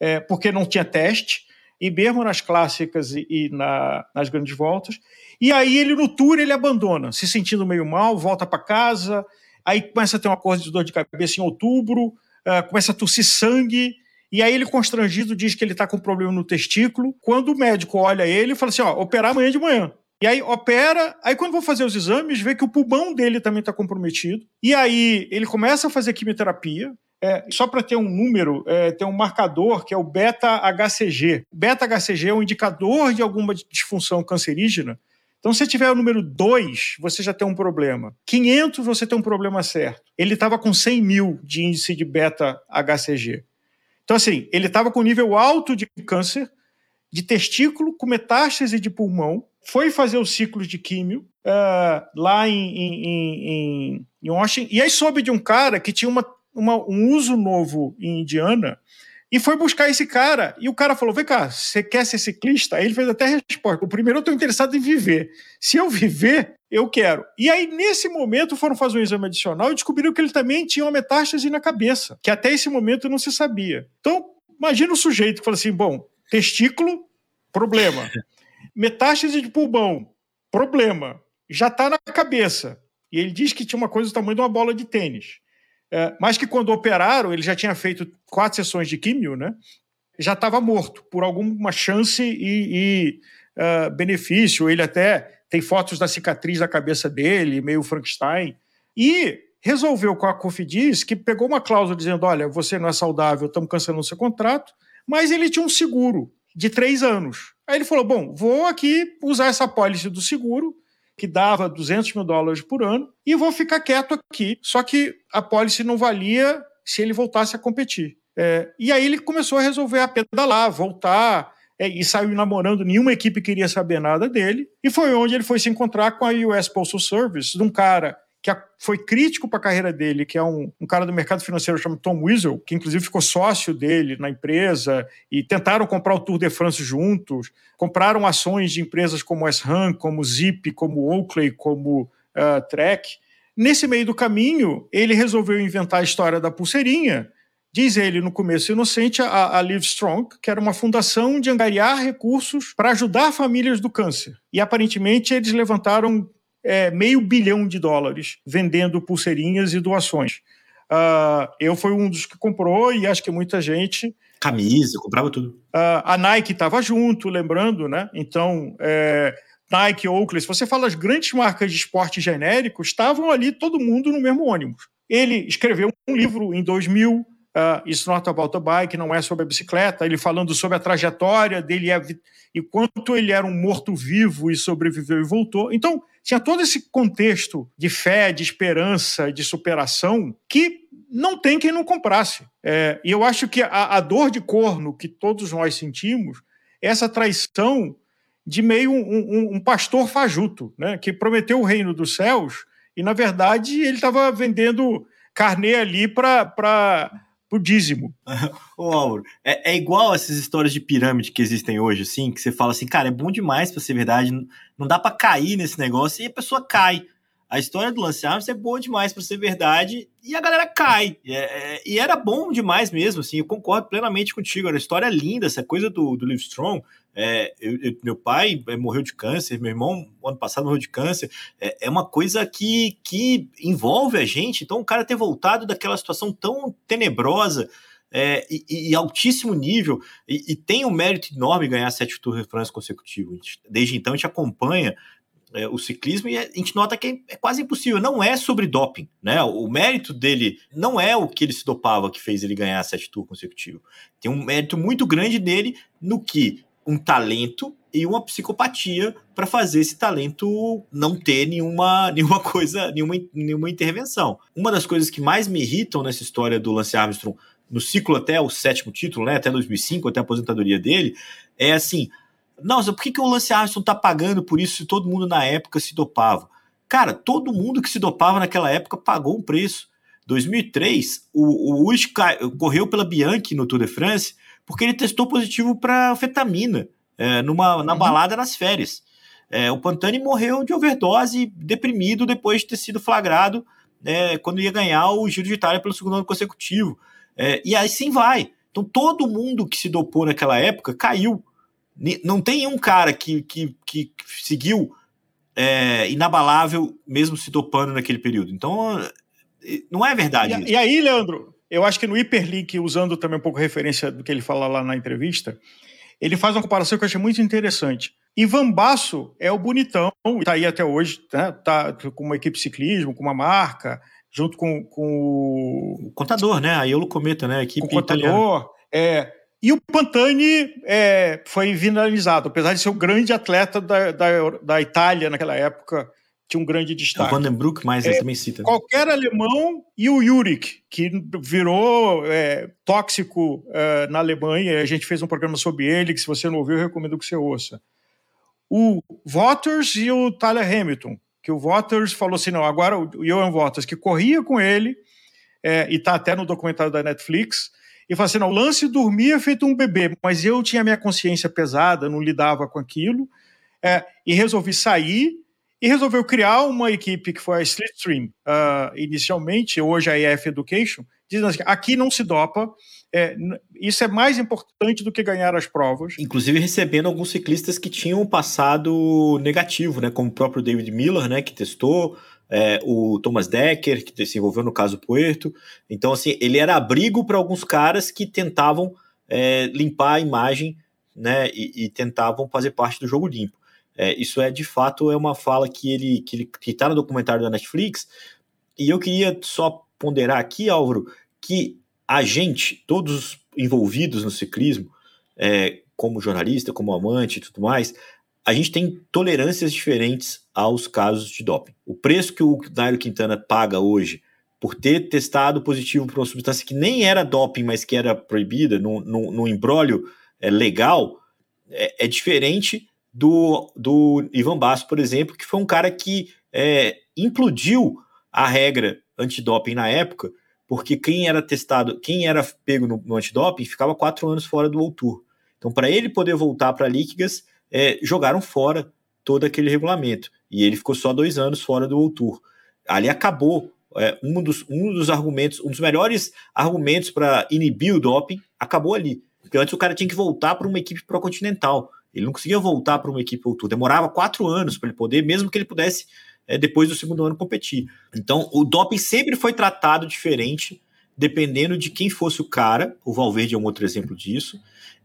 é, porque não tinha teste, e mesmo nas clássicas e, e na, nas grandes voltas. E aí ele no tour ele abandona, se sentindo meio mal, volta para casa, aí começa a ter uma coisa de dor de cabeça em outubro, uh, começa a tossir sangue, e aí ele, constrangido, diz que ele está com problema no testículo. Quando o médico olha ele, fala assim: ó, operar amanhã de manhã. E aí opera, aí quando vou fazer os exames, vê que o pulmão dele também está comprometido. E aí ele começa a fazer quimioterapia. É, só para ter um número, é, tem um marcador que é o beta-HCG. Beta-HCG é um indicador de alguma disfunção cancerígena. Então, se tiver o número 2, você já tem um problema. 500, você tem um problema certo. Ele estava com 100 mil de índice de beta-HCG. Então, assim, ele estava com nível alto de câncer, de testículo, com metástase de pulmão, foi fazer os ciclos de químio uh, lá em, em, em, em, Washington, e aí soube de um cara que tinha uma, uma, um uso novo em Indiana, e foi buscar esse cara, e o cara falou: vem cá, você quer ser ciclista? Aí ele fez até a resposta: o primeiro eu estou interessado em viver. Se eu viver, eu quero. E aí, nesse momento, foram fazer um exame adicional e descobriram que ele também tinha uma metástase na cabeça, que até esse momento não se sabia. Então, imagina o sujeito que fala assim: bom, testículo, problema. Metástase de pulmão, problema. Já está na cabeça. E ele diz que tinha uma coisa do tamanho de uma bola de tênis. É, mas que quando operaram, ele já tinha feito quatro sessões de químio, né? Já estava morto por alguma chance e, e uh, benefício. Ele até tem fotos da cicatriz da cabeça dele, meio Frankenstein. E resolveu com a Cofidis que pegou uma cláusula dizendo: olha, você não é saudável, estamos cancelando seu contrato, mas ele tinha um seguro de três anos. Aí ele falou: bom, vou aqui usar essa pólice do seguro, que dava 200 mil dólares por ano, e vou ficar quieto aqui. Só que a pólice não valia se ele voltasse a competir. É, e aí ele começou a resolver a pedalar, voltar, é, e saiu namorando, nenhuma equipe queria saber nada dele, e foi onde ele foi se encontrar com a US Postal Service, de um cara que foi crítico para a carreira dele, que é um, um, cara do mercado financeiro chamado Tom Weasel, que inclusive ficou sócio dele na empresa e tentaram comprar o Tour de France juntos, compraram ações de empresas como S-RAM, como Zip, como Oakley, como uh, Trek. Nesse meio do caminho, ele resolveu inventar a história da pulseirinha. Diz ele no começo inocente a, a Live Strong, que era uma fundação de angariar recursos para ajudar famílias do câncer. E aparentemente eles levantaram é, meio bilhão de dólares vendendo pulseirinhas e doações. Uh, eu fui um dos que comprou e acho que muita gente. Camisa, comprava tudo. Uh, a Nike estava junto, lembrando, né? Então, é, Nike, Oakley, se você fala as grandes marcas de esporte genéricos, estavam ali todo mundo no mesmo ônibus. Ele escreveu um livro em 2000, uh, It's Not About a Bike, não é sobre a bicicleta, ele falando sobre a trajetória dele e quanto ele era um morto-vivo e sobreviveu e voltou. Então, tinha todo esse contexto de fé, de esperança, de superação, que não tem quem não comprasse. É, e eu acho que a, a dor de corno que todos nós sentimos, essa traição de meio um, um, um, pastor fajuto, né, que prometeu o reino dos céus e, na verdade, ele estava vendendo carnê ali para o dízimo. Ô, Álvaro, é, é, igual essas histórias de pirâmide que existem hoje, assim, que você fala assim, cara, é bom demais para ser verdade, não dá para cair nesse negócio e a pessoa cai. A história do Lance Armstrong é boa demais para ser verdade e a galera cai. É, é, e era bom demais mesmo, assim, eu concordo plenamente contigo. Era uma história linda, essa coisa do, do Live Strong. É, eu, eu, meu pai é, morreu de câncer, meu irmão, ano passado, morreu de câncer. É, é, uma coisa que, que envolve a gente. Então, o cara ter voltado daquela situação tão tenebrosa é, e, e, altíssimo nível, e, e, tem um mérito enorme ganhar sete Tour de France consecutivos. Desde então, a gente acompanha é, o ciclismo e a gente nota que é quase impossível. Não é sobre doping, né? O mérito dele não é o que ele se dopava que fez ele ganhar sete tours consecutivos. Tem um mérito muito grande dele no que um talento e uma psicopatia para fazer esse talento não ter nenhuma, nenhuma coisa, nenhuma, nenhuma intervenção. Uma das coisas que mais me irritam nessa história do Lance Armstrong, no ciclo até o sétimo título, né, até 2005, até a aposentadoria dele, é assim: nossa, por que, que o Lance Armstrong tá pagando por isso se todo mundo na época se dopava? Cara, todo mundo que se dopava naquela época pagou um preço. 2003, o, o Ush correu pela Bianchi no Tour de France porque ele testou positivo para fetamina é, numa, na uhum. balada nas férias. É, o Pantani morreu de overdose, deprimido depois de ter sido flagrado é, quando ia ganhar o Giro de Itália pelo segundo ano consecutivo. É, e assim vai. Então todo mundo que se dopou naquela época caiu. Não tem um cara que, que, que seguiu é, inabalável mesmo se dopando naquele período. Então não é verdade. E, e aí, Leandro, eu acho que no hiperlink, usando também um pouco referência do que ele fala lá na entrevista, ele faz uma comparação que eu achei muito interessante. Ivan Basso é o bonitão, está aí até hoje, né? tá com uma equipe de ciclismo, com uma marca, junto com, com o... contador, né? A Iolo Cometa, né? A equipe o contador, é, e o Pantani é, foi vinalizado, apesar de ser o grande atleta da, da, da Itália naquela época, tinha um grande destaque. O Vandenbroek, mas é, ele também cita. Qualquer alemão e o Jurik, que virou é, tóxico é, na Alemanha. A gente fez um programa sobre ele, que se você não ouviu, eu recomendo que você ouça. O Waters e o Tyler Hamilton, que o Waters falou assim, não, agora o Johan Waters, que corria com ele, é, e está até no documentário da Netflix, e falou assim, não, o Lance dormia feito um bebê, mas eu tinha minha consciência pesada, não lidava com aquilo, é, e resolvi sair e resolveu criar uma equipe que foi a Slipstream, uh, inicialmente, hoje a EF Education, dizendo assim, aqui não se dopa, é, isso é mais importante do que ganhar as provas. Inclusive recebendo alguns ciclistas que tinham passado negativo, né, como o próprio David Miller, né, que testou, é, o Thomas Decker, que se envolveu no caso Puerto. Então, assim, ele era abrigo para alguns caras que tentavam é, limpar a imagem né, e, e tentavam fazer parte do jogo limpo. É, isso é de fato é uma fala que ele que está no documentário da Netflix. E eu queria só ponderar aqui, Álvaro, que a gente, todos os envolvidos no ciclismo, é, como jornalista, como amante e tudo mais, a gente tem tolerâncias diferentes aos casos de doping. O preço que o Nairo Quintana paga hoje por ter testado positivo para uma substância que nem era doping, mas que era proibida, num, num, embrólio é, legal, é, é diferente do, do Ivan Basso, por exemplo, que foi um cara que é, implodiu a regra antidoping na época, porque quem era testado, quem era pego no, no antidoping ficava quatro anos fora do World Tour. Então, para ele poder voltar para a Liquigas, é, jogaram fora todo aquele regulamento. E ele ficou só dois anos fora do World Tour. Ali acabou é, um, dos, um dos argumentos, um dos melhores argumentos para inibir o doping, acabou ali. Porque antes o cara tinha que voltar para uma equipe pró-continental. Ele não conseguia voltar para uma equipe World Tour. Demorava quatro anos para ele poder, mesmo que ele pudesse, é, depois do segundo ano, competir. Então, o doping sempre foi tratado diferente, dependendo de quem fosse o cara. O Valverde é um outro exemplo disso.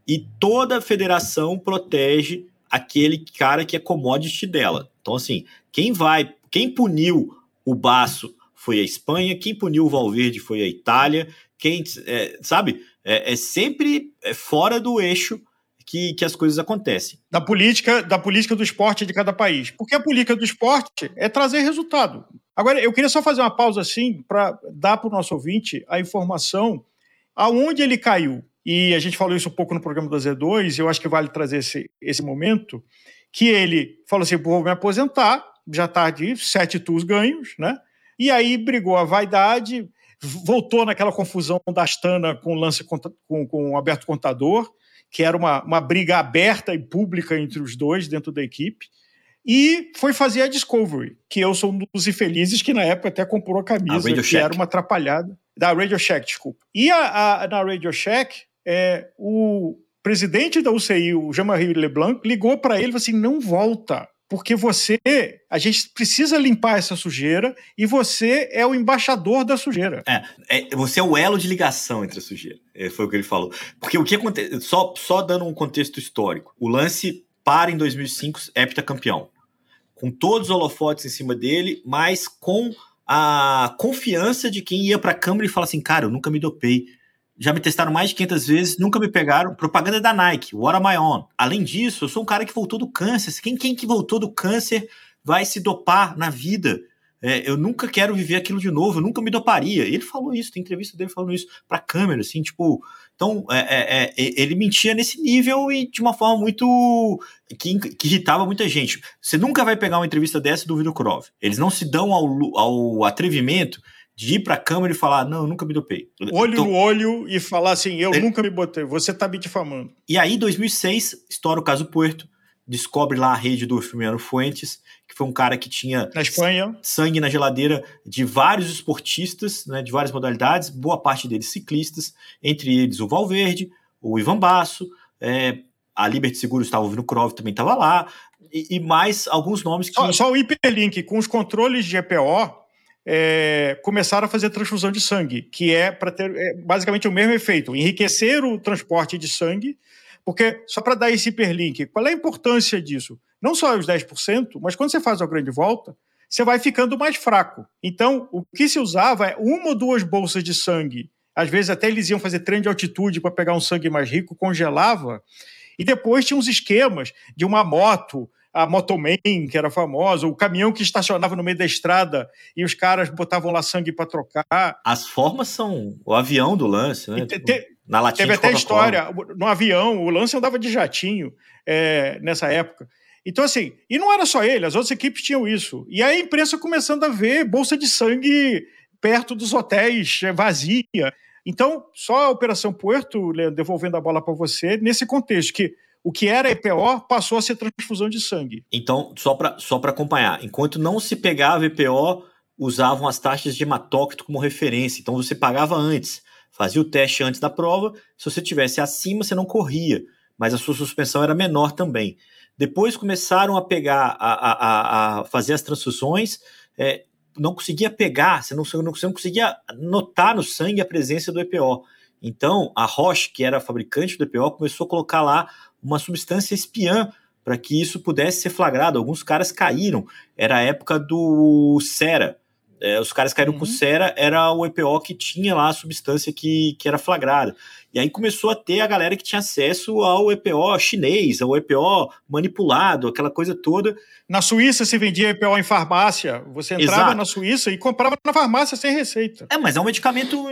E toda federação protege aquele cara que é commodity dela. Então, assim, quem vai, quem puniu o Baço foi a Espanha, quem puniu o Valverde foi a Itália, quem, é, sabe, é, é sempre é fora do eixo que, que as coisas acontecem. Da política, da política do esporte de cada país. Porque a política do esporte é trazer resultado. Agora, eu queria só fazer uma pausa assim para dar para o nosso ouvinte a informação aonde ele caiu e a gente falou isso um pouco no programa do Z2, e eu acho que vale trazer esse, esse momento, que ele falou assim, vou me aposentar, já está de sete tours ganhos, né? E aí brigou a vaidade, voltou naquela confusão da Astana com o lance com, com o Aberto Contador, que era uma, uma briga aberta e pública entre os dois dentro da equipe, e foi fazer a Discovery, que eu sou um dos infelizes que na época até comprou a camisa, a que Shack. era uma atrapalhada. Da Radio Shack, desculpa. E a, a, na Radio Shack, é, o presidente da UCI, o Jean-Marie Leblanc, ligou para ele e falou assim: não volta, porque você, a gente precisa limpar essa sujeira e você é o embaixador da sujeira. É, é você é o elo de ligação entre a sujeira. É, foi o que ele falou. Porque o que acontece, só, só dando um contexto histórico, o lance para em 2005, heptacampeão. Com todos os holofotes em cima dele, mas com a confiança de quem ia para a câmara e fala assim: cara, eu nunca me dopei já me testaram mais de 500 vezes, nunca me pegaram. Propaganda da Nike, what am I on? Além disso, eu sou um cara que voltou do câncer. Quem, quem que voltou do câncer vai se dopar na vida? É, eu nunca quero viver aquilo de novo, eu nunca me doparia. Ele falou isso, tem entrevista dele falando isso pra câmera, assim, tipo. Então, é, é, é ele mentia nesse nível e de uma forma muito. Que, que, irritava muita gente. Você nunca vai pegar uma entrevista dessa do Vitor Krov. Eles não se dão ao, ao atrevimento de ir para a câmera e falar: não, eu nunca me dopei. Olho então, no olho e falar assim: eu nunca me botei, você está me difamando. E aí, 2006, estoura o caso Puerto, descobre lá a rede do Firmino Fuentes, que foi um cara que tinha na Espanha. sangue na geladeira de vários esportistas, né, de várias modalidades, boa parte deles ciclistas, entre eles o Valverde, o Ivan Basso, é, a Liberty Seguros estava ouvindo o Krov também estava lá, e, e, mais alguns nomes que. Só, só o hiperlink com os controles de GPO é, começaram a fazer transfusão de sangue, que é para ter é, basicamente o mesmo efeito, enriquecer o transporte de sangue, porque, só para dar esse hiperlink, qual é a importância disso? Não só os 10%, mas quando você faz a grande volta, você vai ficando mais fraco. Então, o que se usava é uma ou duas bolsas de sangue. Às vezes até eles iam fazer treino de altitude para pegar um sangue mais rico, congelava. E depois tinha uns esquemas de uma moto a Motoman, que era famosa, o caminhão que estacionava no meio da estrada e os caras botavam lá sangue para trocar. As formas são o avião do lance, né? Te, te, na latinha teve até história, no avião, o lance andava de jatinho é, nessa época. Então, assim, e não era só ele, as outras equipes tinham isso. E aí a imprensa começando a ver bolsa de sangue perto dos hotéis, é, vazia. Então, só a Operação Puerto, devolvendo a bola para você, nesse contexto, que o que era EPO passou a ser transfusão de sangue. Então, só para só acompanhar, enquanto não se pegava EPO, usavam as taxas de hematócrito como referência. Então, você pagava antes, fazia o teste antes da prova. Se você tivesse acima, você não corria, mas a sua suspensão era menor também. Depois começaram a pegar, a, a, a fazer as transfusões. É, não conseguia pegar, você não, você não conseguia notar no sangue a presença do EPO. Então, a Roche, que era fabricante do EPO, começou a colocar lá uma substância espiã para que isso pudesse ser flagrado. Alguns caras caíram. Era a época do Cera. É, os caras caíram uhum. com Cera, era o EPO que tinha lá a substância que, que era flagrada. E aí começou a ter a galera que tinha acesso ao EPO chinês, ao EPO manipulado, aquela coisa toda. Na Suíça se vendia EPO em farmácia. Você entrava Exato. na Suíça e comprava na farmácia sem receita. É, mas é um medicamento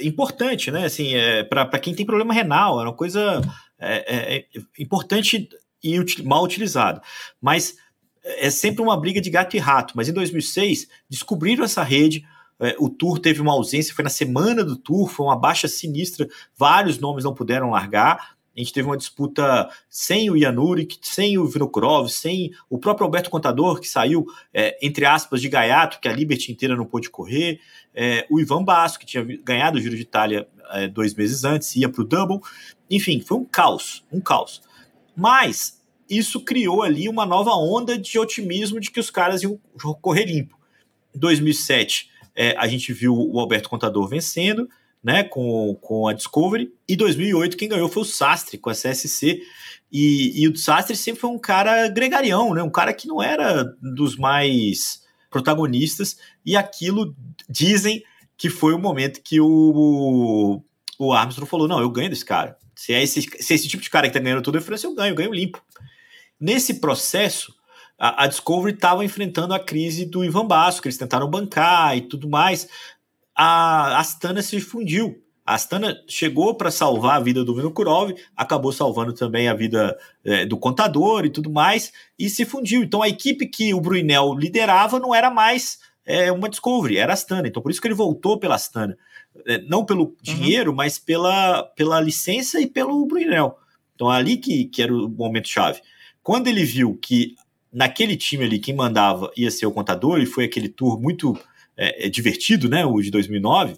importante, né? Assim, é, para quem tem problema renal, é uma coisa é, é, é importante e mal utilizado. Mas é sempre uma briga de gato e rato, mas em 2006 descobriram essa rede, é, o Tour teve uma ausência, foi na semana do Tour, foi uma baixa sinistra, vários nomes não puderam largar, a gente teve uma disputa sem o Yanurik, sem o Vinokurov, sem o próprio Alberto Contador, que saiu, é, entre aspas, de gaiato, que a Liberty inteira não pôde correr. É, o Ivan Basso, que tinha ganhado o Giro de Itália é, dois meses antes, ia para o Double. Enfim, foi um caos, um caos. Mas isso criou ali uma nova onda de otimismo de que os caras iam correr limpo. Em 2007, é, a gente viu o Alberto Contador vencendo, né, com, com a Discovery. E 2008 quem ganhou foi o Sastre com a CSC. E, e o Sastre sempre foi um cara gregarião, né, um cara que não era dos mais protagonistas. E aquilo dizem que foi o momento que o, o Armstrong falou: não, eu ganho desse cara. Se é esse, se é esse tipo de cara que tá ganhando toda a diferença, eu ganho, eu ganho limpo. Nesse processo, a, a Discovery estava enfrentando a crise do Ivan Basso, que eles tentaram bancar e tudo mais a Astana se fundiu. A Astana chegou para salvar a vida do Vinokurov, acabou salvando também a vida é, do contador e tudo mais, e se fundiu. Então a equipe que o Brunel liderava não era mais é, uma Discovery, era a Astana. Então por isso que ele voltou pela Astana. É, não pelo uhum. dinheiro, uhum. mas pela, pela licença e pelo Brunel. Então ali que, que era o momento chave. Quando ele viu que naquele time ali quem mandava ia ser o contador, e foi aquele tour muito é, é divertido, né, o de 2009,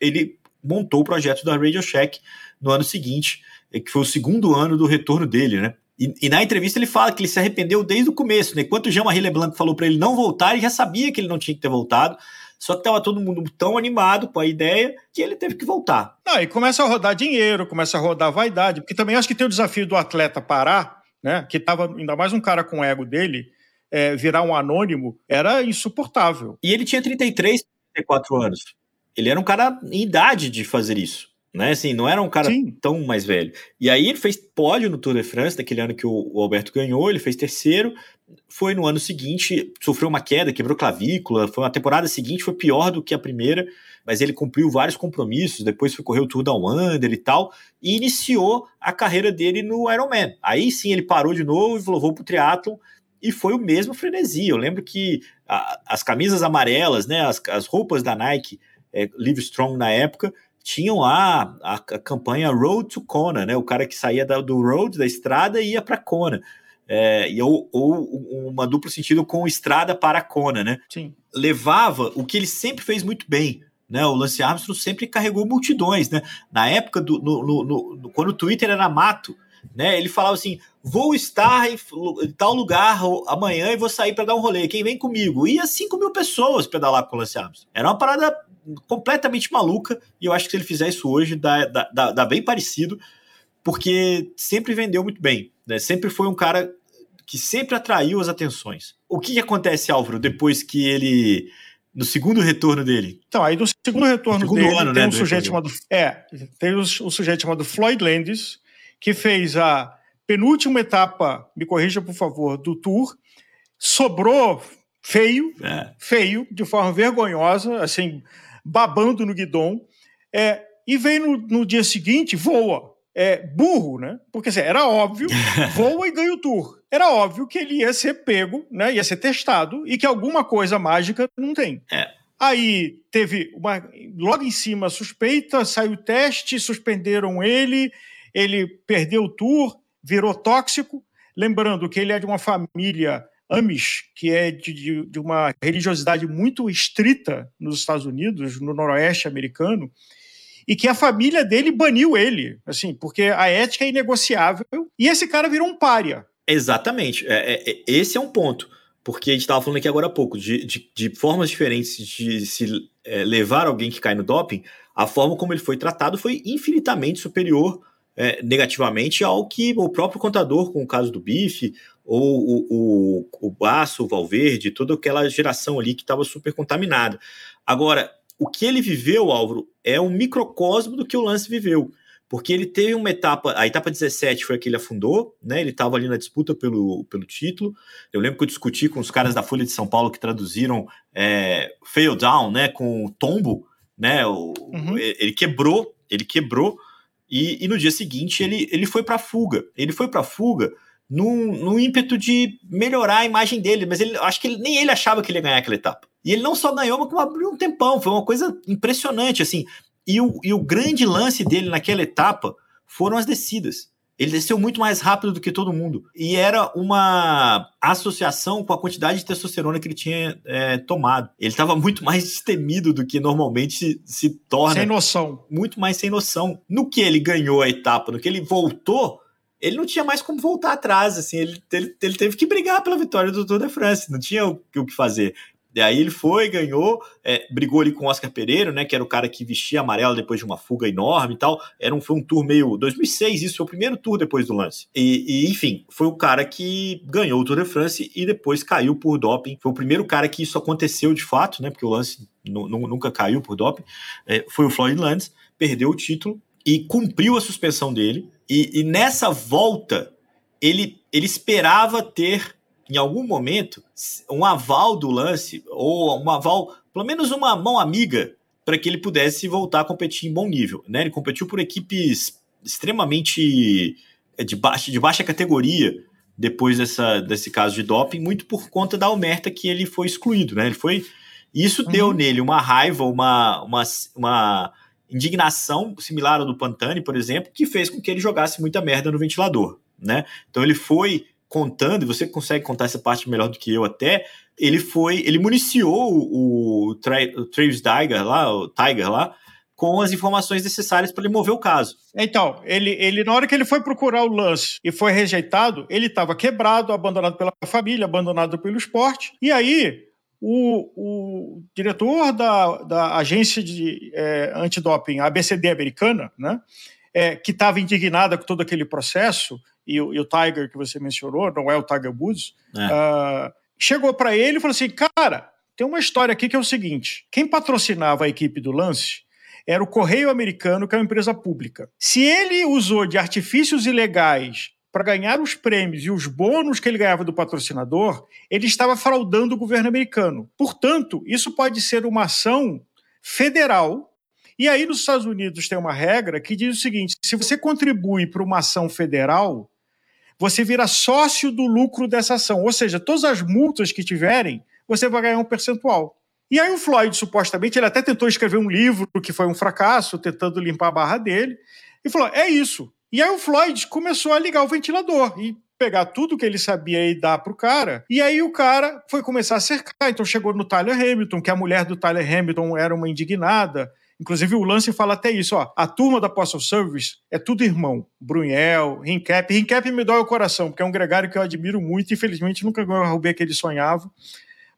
ele montou o projeto da Radio Shack no ano seguinte, é, que foi o segundo ano do retorno dele, né? E, e, na entrevista ele fala que ele se arrependeu desde o começo, né? Enquanto o Jean-Marie Leblanc falou para ele não voltar, ele já sabia que ele não tinha que ter voltado, só que estava todo mundo tão animado com a ideia que ele teve que voltar. Não, e começa a rodar dinheiro, começa a rodar vaidade, porque também acho que tem o desafio do atleta parar, né? Que tava ainda mais um cara com o ego dele, é, virar um anônimo era insuportável. E ele tinha 33, 34 anos. Ele era um cara em idade de fazer isso. Né, assim, não era um cara Sim. tão mais velho. E aí ele fez pódio no Tour de France, daquele ano que o, o Alberto ganhou, ele fez terceiro. Foi no ano seguinte, sofreu uma queda, quebrou clavícula. Foi uma temporada seguinte, foi pior do que a primeira, mas ele cumpriu vários compromissos. Depois foi correr o Tour da Wander e tal, e iniciou a carreira dele no Ironman. Aí sim ele parou de novo e falou: vou pro triatlon e foi o mesmo frenesi. Eu lembro que a, as camisas amarelas, né, as, as roupas da Nike, é, Live Strong na época, tinham lá a, a, campanha Road to Kona, né, o cara que saía da, do road, da estrada, e ia para Kona. É, ou, ou uma duplo sentido com estrada para Kona, né? Sim. Levava o que ele sempre fez muito bem, né? O Lance Armstrong sempre carregou multidões, né? Na época do no, no, no, quando o Twitter era mato, né? Ele falava assim: vou estar em, tal lugar amanhã e vou sair para dar um rolê. Quem vem comigo? Ia 5 mil pessoas pedalar com o Lance Armstrong. Era uma parada completamente maluca e eu acho que se ele fizer isso hoje dá, dá, dá bem parecido, porque sempre vendeu muito bem. Né? Sempre foi um cara que sempre atraiu as atenções. O que, que acontece, Álvaro, depois que ele no segundo retorno dele. Então, aí no segundo retorno segundo dele ano, tem né, um sujeito chamado é, tem um, um sujeito chamado Floyd Landis, que fez a penúltima etapa, me corrija por favor, do Tour, sobrou feio, é. feio, de forma vergonhosa, assim, babando no guidão, é, e veio no, no dia seguinte, voa. É, burro, né? Porque assim, era óbvio, voa e ganha o tour. Era óbvio que ele ia ser pego, né? Ia ser testado e que alguma coisa mágica não tem. É. Aí teve uma. Logo em cima, suspeita, saiu o teste, suspenderam ele, ele perdeu o tour, virou tóxico. Lembrando que ele é de uma família Amish, que é de, de, uma religiosidade muito estrita nos Estados Unidos, no noroeste americano, e que a família dele baniu ele, assim, porque a ética é inegociável, e esse cara virou um pária. Exatamente. É, é, é esse é um ponto. Porque a gente estava falando aqui agora há pouco, de, de, de formas diferentes de se é, levar alguém que cai no doping, a forma como ele foi tratado foi infinitamente superior é, negativamente ao que o próprio contador, com o caso do Bife, ou o, o, o Baço, o Valverde, toda aquela geração ali que estava super contaminada. Agora, o que ele viveu, Álvaro, é um microcosmo do que o Lance viveu. Porque ele teve uma etapa, a etapa 17 foi a que ele afundou, né? Ele estava ali na disputa pelo, pelo título. Eu lembro que eu discuti com os caras da Folha de São Paulo que traduziram é, fail down, né? Com o tombo, né? O, uhum. Ele quebrou, ele quebrou e, e, no dia seguinte ele, ele foi para fuga. Ele foi para fuga num, num ímpeto de melhorar a imagem dele, mas ele, acho que ele, nem ele achava que ele ia ganhar aquela etapa. E ele não só ganhou, mas como abriu um tempão, foi uma coisa impressionante, assim. E o, e o grande lance dele naquela etapa foram as descidas. Ele desceu muito mais rápido do que todo mundo. E era uma associação com a quantidade de testosterona que ele tinha é, tomado. Ele estava muito mais destemido do que normalmente se, se, torna. Sem noção. Muito mais sem noção. No que ele ganhou a etapa, no que ele voltou, ele não tinha mais como voltar atrás. Assim, ele, ele, ele teve que brigar pela vitória do Tour de France. Não tinha o, o que fazer. E aí ele foi, ganhou, é, brigou ali com o Oscar Pereira, né, que era o cara que vestia amarelo depois de uma fuga enorme e tal. Era um, foi um tour meio 2006, isso foi o primeiro tour depois do lance. E, e, enfim, foi o cara que ganhou o Tour de France e depois caiu por doping. Foi o primeiro cara que isso aconteceu de fato, né, porque o lance nunca caiu por doping. É, foi o Floyd Lance, perdeu o título e cumpriu a suspensão dele. E, e nessa volta, ele, ele esperava ter em algum momento, um aval do lance, ou um aval, pelo menos uma mão amiga, para que ele pudesse voltar a competir em bom nível. Né? Ele competiu por equipes extremamente eh, de baixa, de baixa categoria depois dessa, desse caso de doping, muito por conta da omerta que ele foi excluído. Né? Ele foi. Isso uhum. deu nele uma raiva, uma, uma, uma indignação similar ao do Pantani, por exemplo, que fez com que ele jogasse muita merda no ventilador. Né? Então ele foi contando, e você consegue contar essa parte melhor do que eu até, ele foi, ele municiou o, o, o Travis Tiger lá, o Tiger lá, com as informações necessárias para ele mover o caso. Então, ele, ele, na hora que ele foi procurar o lance e foi rejeitado, ele estava quebrado, abandonado pela família, abandonado pelo esporte. E aí, o, o diretor da, da agência de é, antidoping, a ABCD americana, né, é, que estava indignada com todo aquele processo, e o, e o, Tiger que você mencionou, não é o Tiger Woods, é. uh, chegou para ele e falou assim: cara, tem uma história aqui que é o seguinte: quem patrocinava a equipe do Lance era o Correio Americano, que é uma empresa pública. Se ele usou de artifícios ilegais para ganhar os prêmios e os bônus que ele ganhava do patrocinador, ele estava fraudando o governo americano. Portanto, isso pode ser uma ação federal e aí, nos Estados Unidos, tem uma regra que diz o seguinte: se você contribui para uma ação federal, você vira sócio do lucro dessa ação. Ou seja, todas as multas que tiverem, você vai ganhar um percentual. E aí o Floyd, supostamente, ele até tentou escrever um livro que foi um fracasso, tentando limpar a barra dele, e falou: é isso. E aí o Floyd começou a ligar o ventilador e pegar tudo que ele sabia e dar pro cara. E aí o cara foi começar a cercar. Então chegou no Tyler Hamilton, que a mulher do Tyler Hamilton era uma indignada. Inclusive, o Lance fala até isso, ó. A turma da Postal Service é tudo irmão. Brunel, Rincap. Rincap me dói o coração, porque é um gregário que eu admiro muito. Infelizmente, nunca ganhou a Rubê que ele sonhava.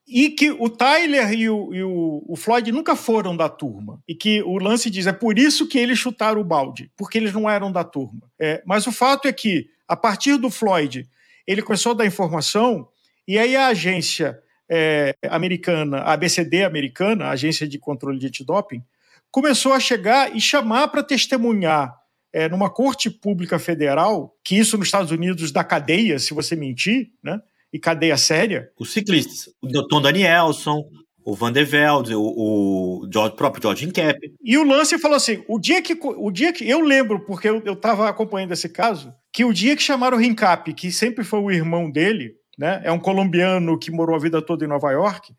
E que o Tyler e, o, e o, Floyd nunca foram da turma. E que o Lance diz, é por isso que eles chutaram o balde, porque eles não eram da turma. É, mas o fato é que, a partir do Floyd, ele começou a dar informação, e aí a agência é, americana, a ABCD americana, a Agência de Controle de Antidoping, começou a chegar e chamar para testemunhar é, numa corte pública federal, que isso nos Estados Unidos dá cadeia se você mentir, né? E cadeia séria. Os ciclistas, o Tom Danielson, o Van der Velde, o, o George, próprio George Incap. E o lance falou assim: o dia que. O dia que eu lembro, porque eu estava acompanhando esse caso, que o dia que chamaram o Rincap, que sempre foi o irmão dele, né? É um colombiano que morou a vida toda em Nova York.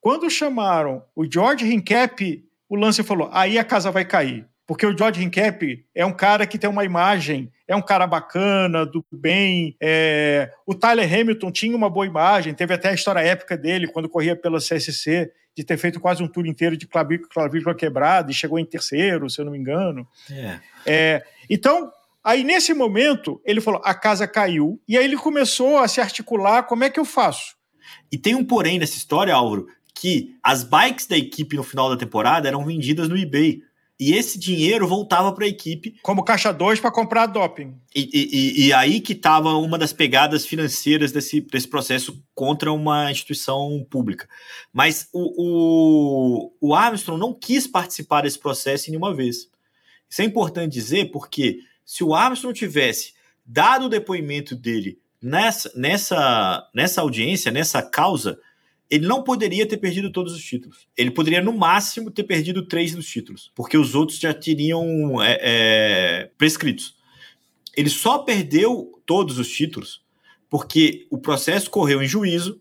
Quando chamaram o George Rincap o lance falou: aí a casa vai cair. Porque o George Hincap é um cara que tem uma imagem, é um cara bacana, do bem. É... O Tyler Hamilton tinha uma boa imagem, teve até a história épica dele quando corria pela CSC, de ter feito quase um tour inteiro de clavícula quebrada e chegou em terceiro, se eu não me engano. É. É... Então, aí nesse momento, ele falou: a casa caiu, e aí ele começou a se articular: como é que eu faço? E tem um porém nessa história, Álvaro, que as bikes da equipe no final da temporada eram vendidas no eBay. E esse dinheiro voltava para a equipe. Como caixa 2 para comprar doping. E, e, e, aí que estava uma das pegadas financeiras desse, desse processo contra uma instituição pública. Mas o, o, o Armstrong não quis participar desse processo em nenhuma vez. Isso é importante dizer porque se o Armstrong tivesse dado o depoimento dele nessa, nessa, nessa audiência, nessa causa, ele não poderia ter perdido todos os títulos. Ele poderia, no máximo, ter perdido três dos títulos, porque os outros já teriam é, é, prescritos. Ele só perdeu todos os títulos porque o processo correu em juízo,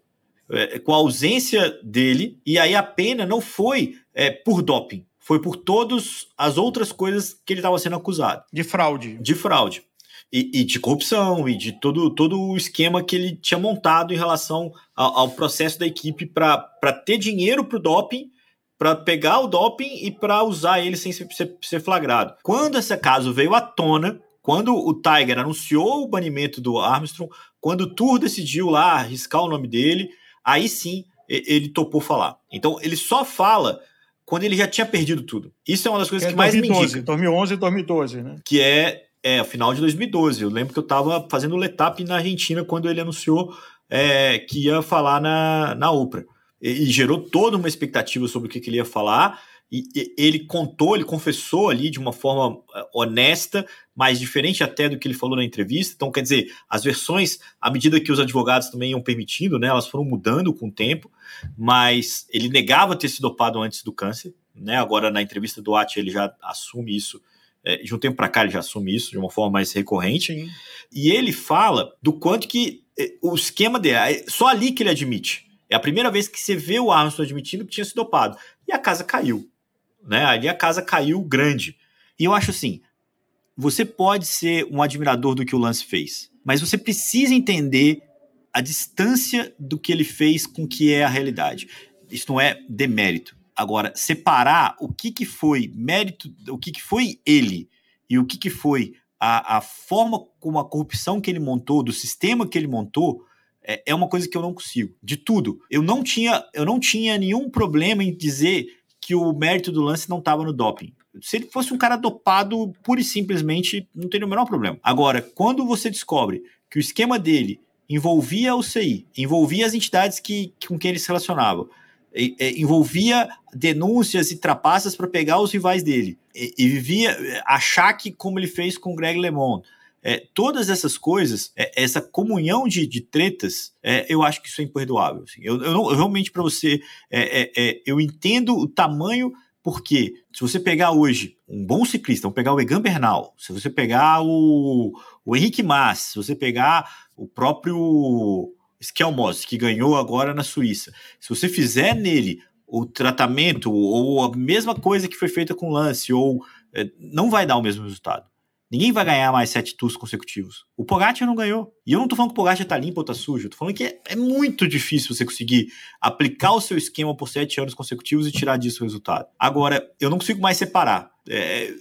é, com a ausência dele, e aí a pena não foi é, por doping, foi por todas as outras coisas que ele estava sendo acusado. De fraude. De fraude. E, e, de corrupção, e de todo, todo o esquema que ele tinha montado em relação ao, ao processo da equipe para ter dinheiro para o doping, para pegar o doping e para usar ele sem ser, ser flagrado. Quando esse caso veio à tona, quando o Tiger anunciou o banimento do Armstrong, quando o Tour decidiu lá arriscar o nome dele, aí sim ele topou falar. Então ele só fala quando ele já tinha perdido tudo. Isso é uma das coisas que, é que mais 2012, me indica. 2011 e 2012, né? Que é, é final de 2012. Eu lembro que eu estava fazendo o Letap na Argentina quando ele anunciou é, que ia falar na, na Oprah. E, e, gerou toda uma expectativa sobre o que, que ele ia falar. E, e, ele contou, ele confessou ali de uma forma eh, honesta, mais diferente até do que ele falou na entrevista. Então, quer dizer, as versões, à medida que os advogados também iam permitindo, né, elas foram mudando com o tempo, mas ele negava ter se dopado antes do câncer. Né? Agora, na entrevista do Ati, ele já assume isso. É, de um tempo para cá, ele já assume isso de uma forma mais recorrente. Sim. E ele fala do quanto que eh, o esquema dele, é só ali que ele admite. É a primeira vez que você vê o Armstrong admitindo que tinha se dopado. E a casa caiu né? Ali a casa caiu grande. E eu acho assim, você pode ser um admirador do que o Lance fez, mas você precisa entender a distância do que ele fez com o que é a realidade. Isso não é demérito. Agora, separar o que, que foi mérito, o que, que foi ele e o que, que foi a, a forma como a corrupção que ele montou, do sistema que ele montou, é, é uma coisa que eu não consigo. De tudo. Eu não tinha, eu não tinha nenhum problema em dizer que o mérito do lance não estava no doping. Se ele fosse um cara dopado, pura e simplesmente, não teria o menor problema. Agora, quando você descobre que o esquema dele envolvia o CI, envolvia as entidades que, com quem ele se relacionava, envolvia denúncias e trapaças para pegar os rivais dele, e, e vivia achar que como ele fez com o Greg LeMond, é, todas essas coisas, é, essa comunhão de, de tretas, é, eu acho que isso é imperdoável. Assim. Eu, eu, não, eu realmente, para você, é, é, é, eu entendo o tamanho, porque se você pegar hoje um bom ciclista, vamos pegar o Egan Bernal, se você pegar o, o Henrique Mas, se você pegar o próprio Skelmos, que ganhou agora na Suíça, se você fizer nele o tratamento ou a mesma coisa que foi feita com o Lance, ou não vai dar o mesmo resultado. Ninguém vai ganhar mais sete tours consecutivos. O Pogacar não ganhou. E eu não tô falando que o Pogacar tá limpo ou tá sujo. Tô falando que é, é, muito difícil você conseguir aplicar o seu esquema por sete anos consecutivos e tirar disso o resultado. Agora, eu não consigo mais separar. É,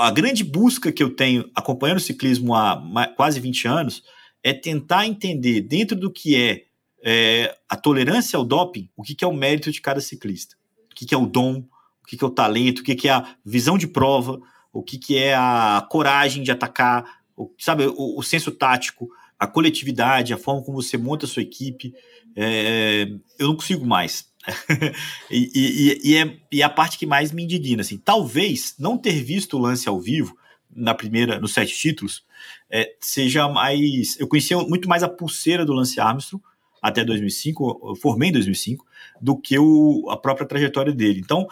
a grande busca que eu tenho acompanhando o ciclismo há quase 20 anos é tentar entender dentro do que é, é a tolerância ao doping, o que, que é o mérito de cada ciclista. O que, que é o dom, o que, que é o talento, o que, que é a visão de prova, o que, que é a coragem de atacar, o, sabe, o, o senso tático, a coletividade, a forma como você monta a sua equipe. É, eu não consigo mais. e, e, e, é, e é a parte que mais me indigna. Assim, talvez não ter visto o lance ao vivo na primeira, nos sete títulos, é, seja mais. Eu conhecia muito mais a pulseira do Lance Armstrong até 2005, eu formei em 2005, do que o, a própria trajetória dele. Então,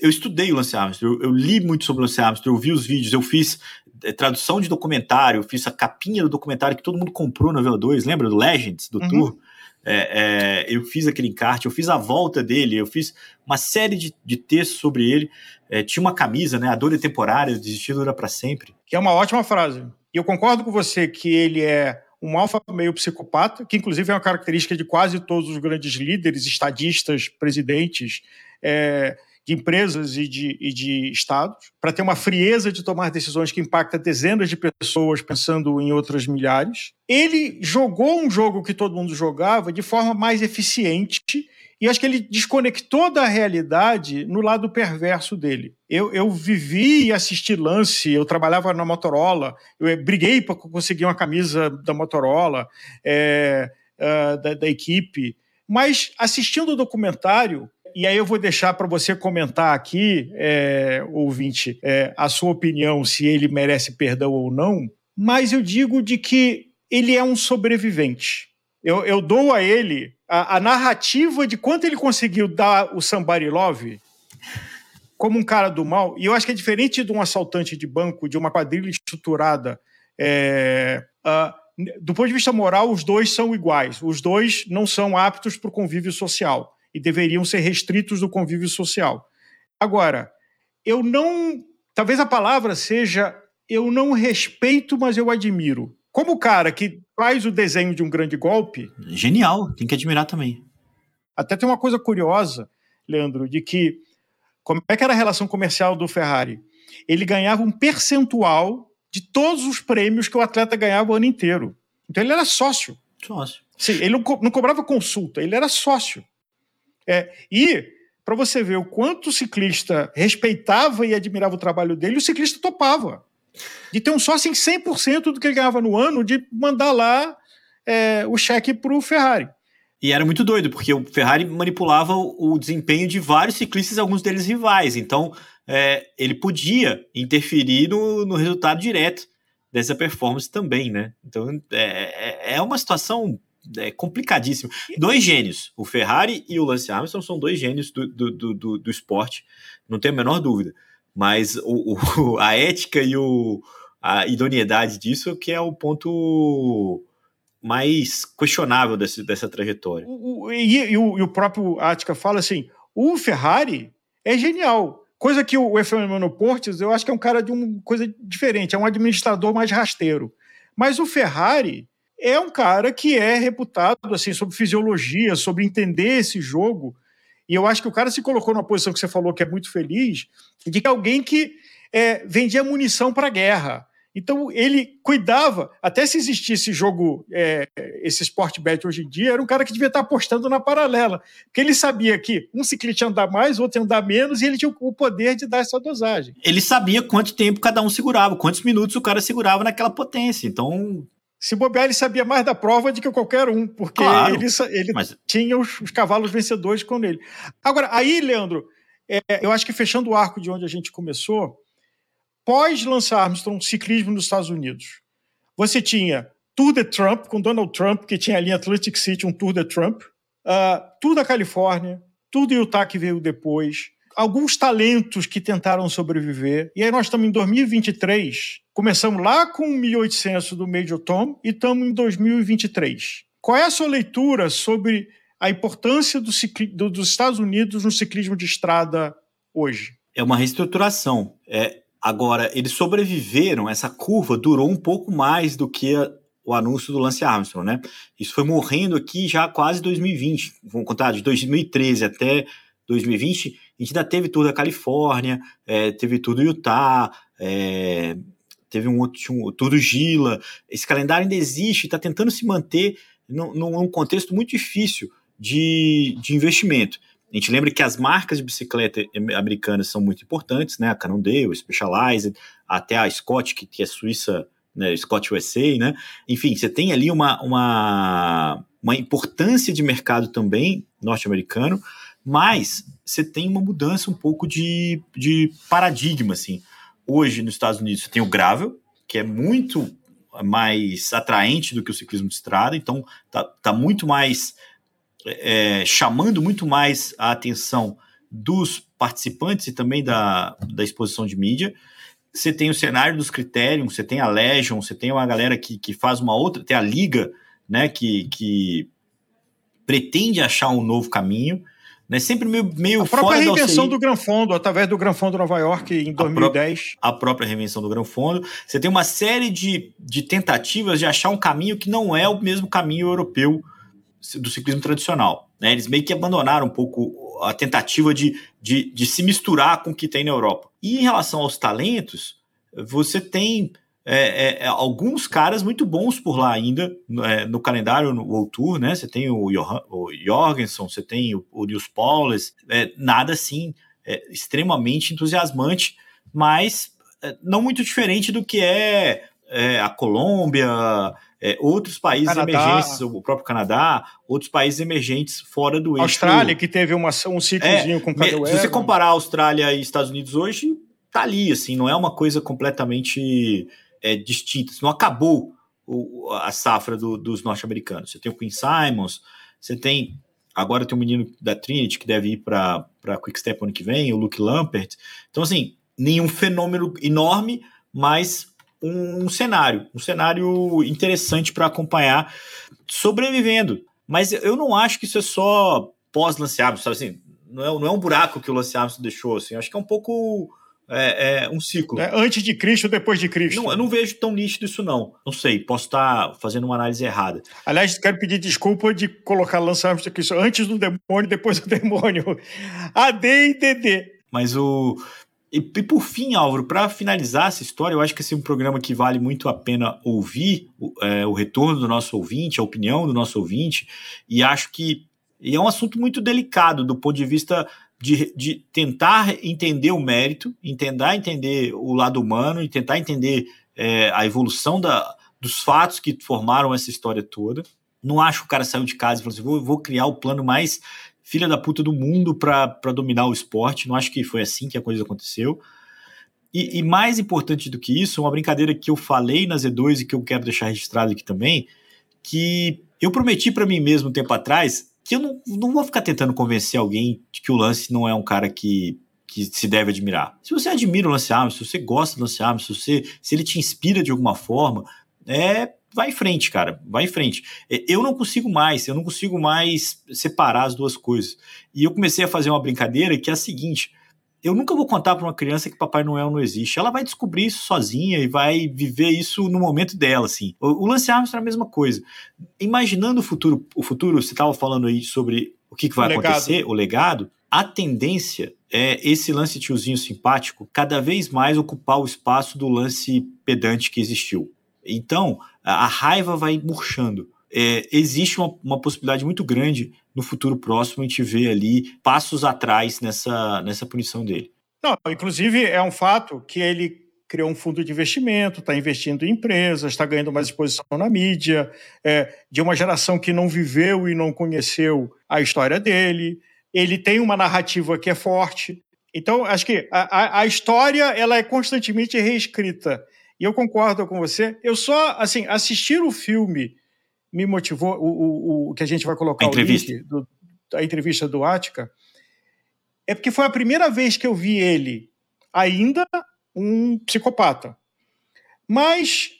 eu estudei o Lance Armstrong, eu, eu, li muito sobre o Lance Armstrong, eu vi os vídeos, eu fiz é, tradução de documentário, eu fiz a capinha do documentário que todo mundo comprou na VO2, lembra do Legends, do uhum. Tour? É, é, eu fiz aquele encarte, eu fiz a volta dele, eu fiz uma série de, de textos sobre ele. É, tinha uma camisa, né? A dor é temporária, desistir dura para sempre. Que é uma ótima frase. Eu concordo com você que ele é um alfa meio psicopata, que inclusive é uma característica de quase todos os grandes líderes, estadistas, presidentes. É, de empresas e de, e de estados, para ter uma frieza de tomar decisões que impacta dezenas de pessoas, pensando em outras milhares. Ele jogou um jogo que todo mundo jogava de forma mais eficiente e acho que ele desconectou da realidade no lado perverso dele. Eu, eu vivi e assisti lance, eu trabalhava na Motorola, eu briguei para conseguir uma camisa da Motorola, é, da, da equipe, mas assistindo o documentário, e aí eu vou deixar para você comentar aqui, é, ouvinte, é, a sua opinião, se ele merece perdão ou não, mas eu digo de que ele é um sobrevivente. Eu, eu dou a ele a, a, narrativa de quanto ele conseguiu dar o Somebody Love como um cara do mal, e eu acho que é diferente de um assaltante de banco, de uma quadrilha estruturada, é, do ponto de vista moral, os dois são iguais. Os dois não são aptos para o convívio social e deveriam ser restritos do convívio social. Agora, eu não. Talvez a palavra seja eu não respeito, mas eu admiro. Como o cara que faz o desenho de um grande golpe. Genial, tem que admirar também. Até tem uma coisa curiosa, Leandro, de que. Como é que era a relação comercial do Ferrari? Ele ganhava um percentual de todos os prêmios que o atleta ganhava o ano inteiro. Então ele era sócio. Sócio. Sim, ele não, co não cobrava consulta, ele era sócio. É, e, para você ver o quanto o ciclista respeitava e admirava o trabalho dele, o ciclista topava. De ter um sócio em 100% do que ele ganhava no ano, de mandar lá é, o cheque para o Ferrari. E era muito doido, porque o Ferrari manipulava o, o desempenho de vários ciclistas, alguns deles rivais. Então, é, ele podia interferir no, no, resultado direto dessa performance também, né? Então, é, é, é uma situação é, complicadíssima. Dois gênios, o Ferrari e o Lance Armstrong, são dois gênios do, do, do, do esporte, não tenho a menor dúvida. Mas o, o, a ética e o, a idoneidade disso que é o ponto mais questionável desse, dessa trajetória. O, e, e, o, e, o, próprio Atka fala assim: o Ferrari é genial. Coisa que o Efraimano Portes, eu acho que é um cara de uma coisa diferente, é um administrador mais rasteiro. Mas o Ferrari é um cara que é reputado assim sobre fisiologia, sobre entender esse jogo. E eu acho que o cara se colocou numa posição que você falou que é muito feliz, de que alguém que é, vendia munição para guerra. Então ele cuidava, até se existisse jogo, é, esse Sport Bet hoje em dia, era um cara que devia estar apostando na paralela, porque ele sabia que um ciclista ia andar mais, outro ia andar menos, e ele tinha o poder de dar essa dosagem. Ele sabia quanto tempo cada um segurava, quantos minutos o cara segurava naquela potência. Então se bobear, ele sabia mais da prova do que qualquer um, porque claro, ele, ele mas... tinha os, os, cavalos vencedores com ele. Agora, aí, Leandro, é, eu acho que fechando o arco de onde a gente começou, pós Lance Armstrong, ciclismo nos Estados Unidos, você tinha Tour de Trump, com Donald Trump, que tinha ali em Atlantic City um Tour de Trump, uh, Tour da Califórnia, Tour de Utah que veio depois, alguns talentos que tentaram sobreviver, e aí nós estamos em 2023, começamos lá com 1800 do Major Tom e estamos em 2023. Qual é a sua leitura sobre a importância do do, dos Estados Unidos no ciclismo de estrada hoje? É uma reestruturação. É, Agora, eles sobreviveram, essa curva durou um pouco mais do que a, o anúncio do Lance Armstrong, né? Isso foi morrendo aqui já quase 2020. Vamos contar, de 2013 até 2020, a gente ainda teve tudo da Califórnia, é, teve tudo Utah, é, teve um outro, um, Gila. Esse calendário ainda existe, está tentando se manter num, num contexto muito difícil de, de investimento. A gente lembra que as marcas de bicicleta americanas são muito importantes, né? A Cannondale, Specialized, até a Scott, que, que é suíça, né? Scott USA, né? Enfim, você tem ali uma, uma, uma importância de mercado também norte-americano, mas você tem uma mudança um pouco de, de paradigma, assim. Hoje, nos Estados Unidos, você tem o gravel, que é muito mais atraente do que o ciclismo de estrada, então tá, tá muito mais é, chamando muito mais a atenção dos participantes e também da, da exposição de mídia. Você tem o cenário dos critérios, você tem a Legion, você tem uma galera que, que faz uma outra, tem a Liga, né, que, que pretende achar um novo caminho, né, sempre meio, meio A própria reinvenção do Gran Fondo, através do Gran Fondo Nova York em 2010. A, pró a própria reinvenção do Gran Fondo. Você tem uma série de, de tentativas de achar um caminho que não é o mesmo caminho europeu do ciclismo tradicional. Né? Eles meio que abandonaram um pouco a tentativa de, de, de, se misturar com o que tem na Europa. E em relação aos talentos, você tem é, é, é alguns caras muito bons por lá ainda é, no calendário no World Tour, né? Você tem o, Johan, o Jorgensen, você tem o, o Nils Paulus, é, nada assim é, extremamente entusiasmante, mas não muito diferente do que é, a Colômbia, outros países Canadá. emergentes, o próprio Canadá, outros países emergentes fora do eixo. Austrália, que teve uma, um ciclozinho com o Se você comparar a Austrália e Estados Unidos hoje, tá ali, assim, não é uma coisa completamente é, distinta. Não acabou o, a safra do, dos norte-americanos. Você tem o Queen Simons, você tem. Agora tem um menino da Trinity que deve ir para Quick ano que vem, o Luke Lampert. Então, assim, nenhum fenômeno enorme, mas um, um cenário, um cenário interessante para acompanhar, sobrevivendo. Mas eu não acho que isso é só pós-Lance Armstrong, sabe assim? Não é, não é um buraco que o Lance Armstrong deixou, assim. Acho que é um pouco é, é um ciclo. É antes de Cristo, depois de Cristo. Não, eu não vejo tão nítido isso, não. Não sei, posso estar fazendo uma análise errada. Aliás, quero pedir desculpa de colocar Lance Armstrong aqui antes do demônio, depois do demônio. AD e DD. Mas o. E, e por fim, Álvaro, para finalizar essa história, eu acho que esse é um programa que vale muito a pena ouvir o, é, o retorno do nosso ouvinte, a opinião do nosso ouvinte, e acho que e é um assunto muito delicado do ponto de vista de, de tentar entender o mérito, tentar entender o lado humano e tentar entender é, a evolução da, dos fatos que formaram essa história toda. Não acho que o cara saiu de casa e falou assim: vou, vou criar o plano mais filha da puta do mundo para dominar o esporte. Não acho que foi assim que a coisa aconteceu. E, e, mais importante do que isso, uma brincadeira que eu falei na Z2 e que eu quero deixar registrado aqui também, que eu prometi para mim mesmo um tempo atrás que eu não, não vou ficar tentando convencer alguém de que o Lance não é um cara que, que se deve admirar. Se você admira o Lance Armstrong, se você gosta do Lance Armstrong, se, você, se ele te inspira de alguma forma, é, vai em frente, cara, vai em frente. É, eu não consigo mais, eu não consigo mais separar as duas coisas. E eu comecei a fazer uma brincadeira que é a seguinte: eu nunca vou contar para uma criança que Papai Noel não existe. Ela vai descobrir isso sozinha e vai viver isso no momento dela, assim. O, o Lance Armstrong é a mesma coisa. Imaginando o futuro, o futuro, você estava falando aí sobre o que, que vai o acontecer, legado. o legado, a tendência é esse lance tiozinho simpático cada vez mais ocupar o espaço do lance pedante que existiu. Então, a raiva vai murchando. É, existe uma, uma possibilidade muito grande no futuro próximo a gente vê ali passos atrás nessa, nessa punição dele. Não, inclusive é um fato que ele criou um fundo de investimento, está investindo em empresas, está ganhando mais exposição na mídia, é, de uma geração que não viveu e não conheceu a história dele. Ele tem uma narrativa que é forte. Então, acho que a, a, a história ela é constantemente reescrita. E eu concordo com você. Eu só, assim, assistir o filme me motivou, o, o, o que a gente vai colocar a entrevista. Link, do, a entrevista do Ática, é porque foi a primeira vez que eu vi ele ainda um psicopata. Mas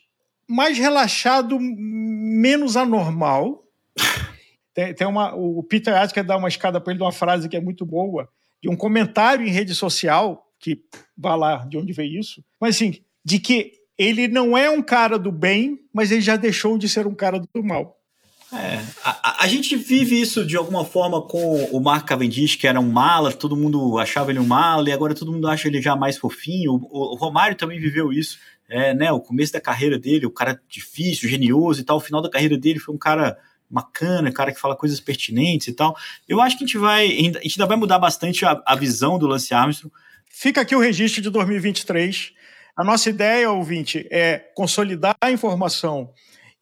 mais relaxado, menos anormal. tem, tem uma, o Peter Attica dá uma escada para ele de uma frase que é muito boa, de um comentário em rede social, que vá lá de onde veio isso, mas assim, de que ele não é um cara do bem, mas ele já deixou de ser um cara do mal. É, a, a, gente vive isso de alguma forma com o Mark Cavendish, que era um mala, todo mundo achava ele um mala, e agora todo mundo acha ele já mais fofinho. O, o Romário também viveu isso, é, né? O começo da carreira dele, o cara difícil, genioso e tal. O final da carreira dele foi um cara bacana, cara que fala coisas pertinentes e tal. Eu acho que a gente vai, a gente ainda vai mudar bastante a, a visão do Lance Armstrong. Fica aqui o registro de 2023 a nossa ideia, ouvinte, é consolidar a informação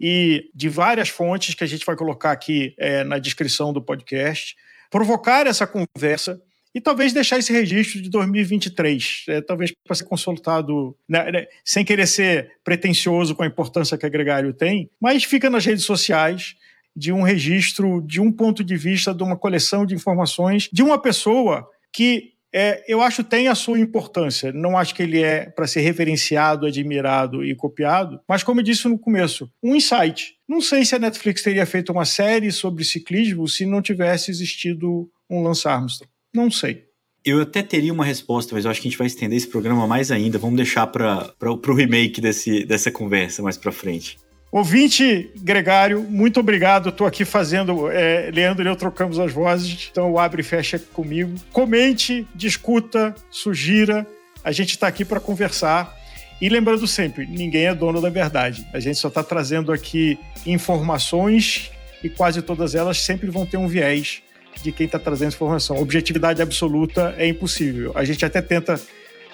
e de várias fontes que a gente vai colocar aqui é, na descrição do podcast, provocar essa conversa e talvez deixar esse registro de 2023, é, talvez para ser consultado, né, né, sem querer ser pretencioso com a importância que a Gregário tem, mas fica nas redes sociais de um registro, de um ponto de vista, de uma coleção de informações de uma pessoa que é, eu acho tem a sua importância. Não acho que ele é para ser referenciado, admirado e copiado, mas como eu disse no começo, um insight. Não sei se a Netflix teria feito uma série sobre ciclismo se não tivesse existido um Lance Armstrong. Não sei. Eu até teria uma resposta, mas eu acho que a gente vai estender esse programa mais ainda. Vamos deixar para o remake desse, dessa conversa mais para frente. Ouvinte Gregário, muito obrigado. Estou aqui fazendo. É, Leandro e eu trocamos as vozes, então abre e fecha comigo. Comente, discuta, sugira. A gente está aqui para conversar. E lembrando sempre, ninguém é dono da verdade. A gente só está trazendo aqui informações e quase todas elas sempre vão ter um viés de quem está trazendo informação. Objetividade absoluta é impossível. A gente até tenta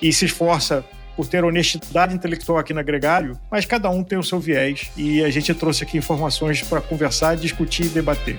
e se esforça por ter honestidade intelectual aqui na Gregário, mas cada um tem o seu viés e a gente trouxe aqui informações para conversar, discutir e debater.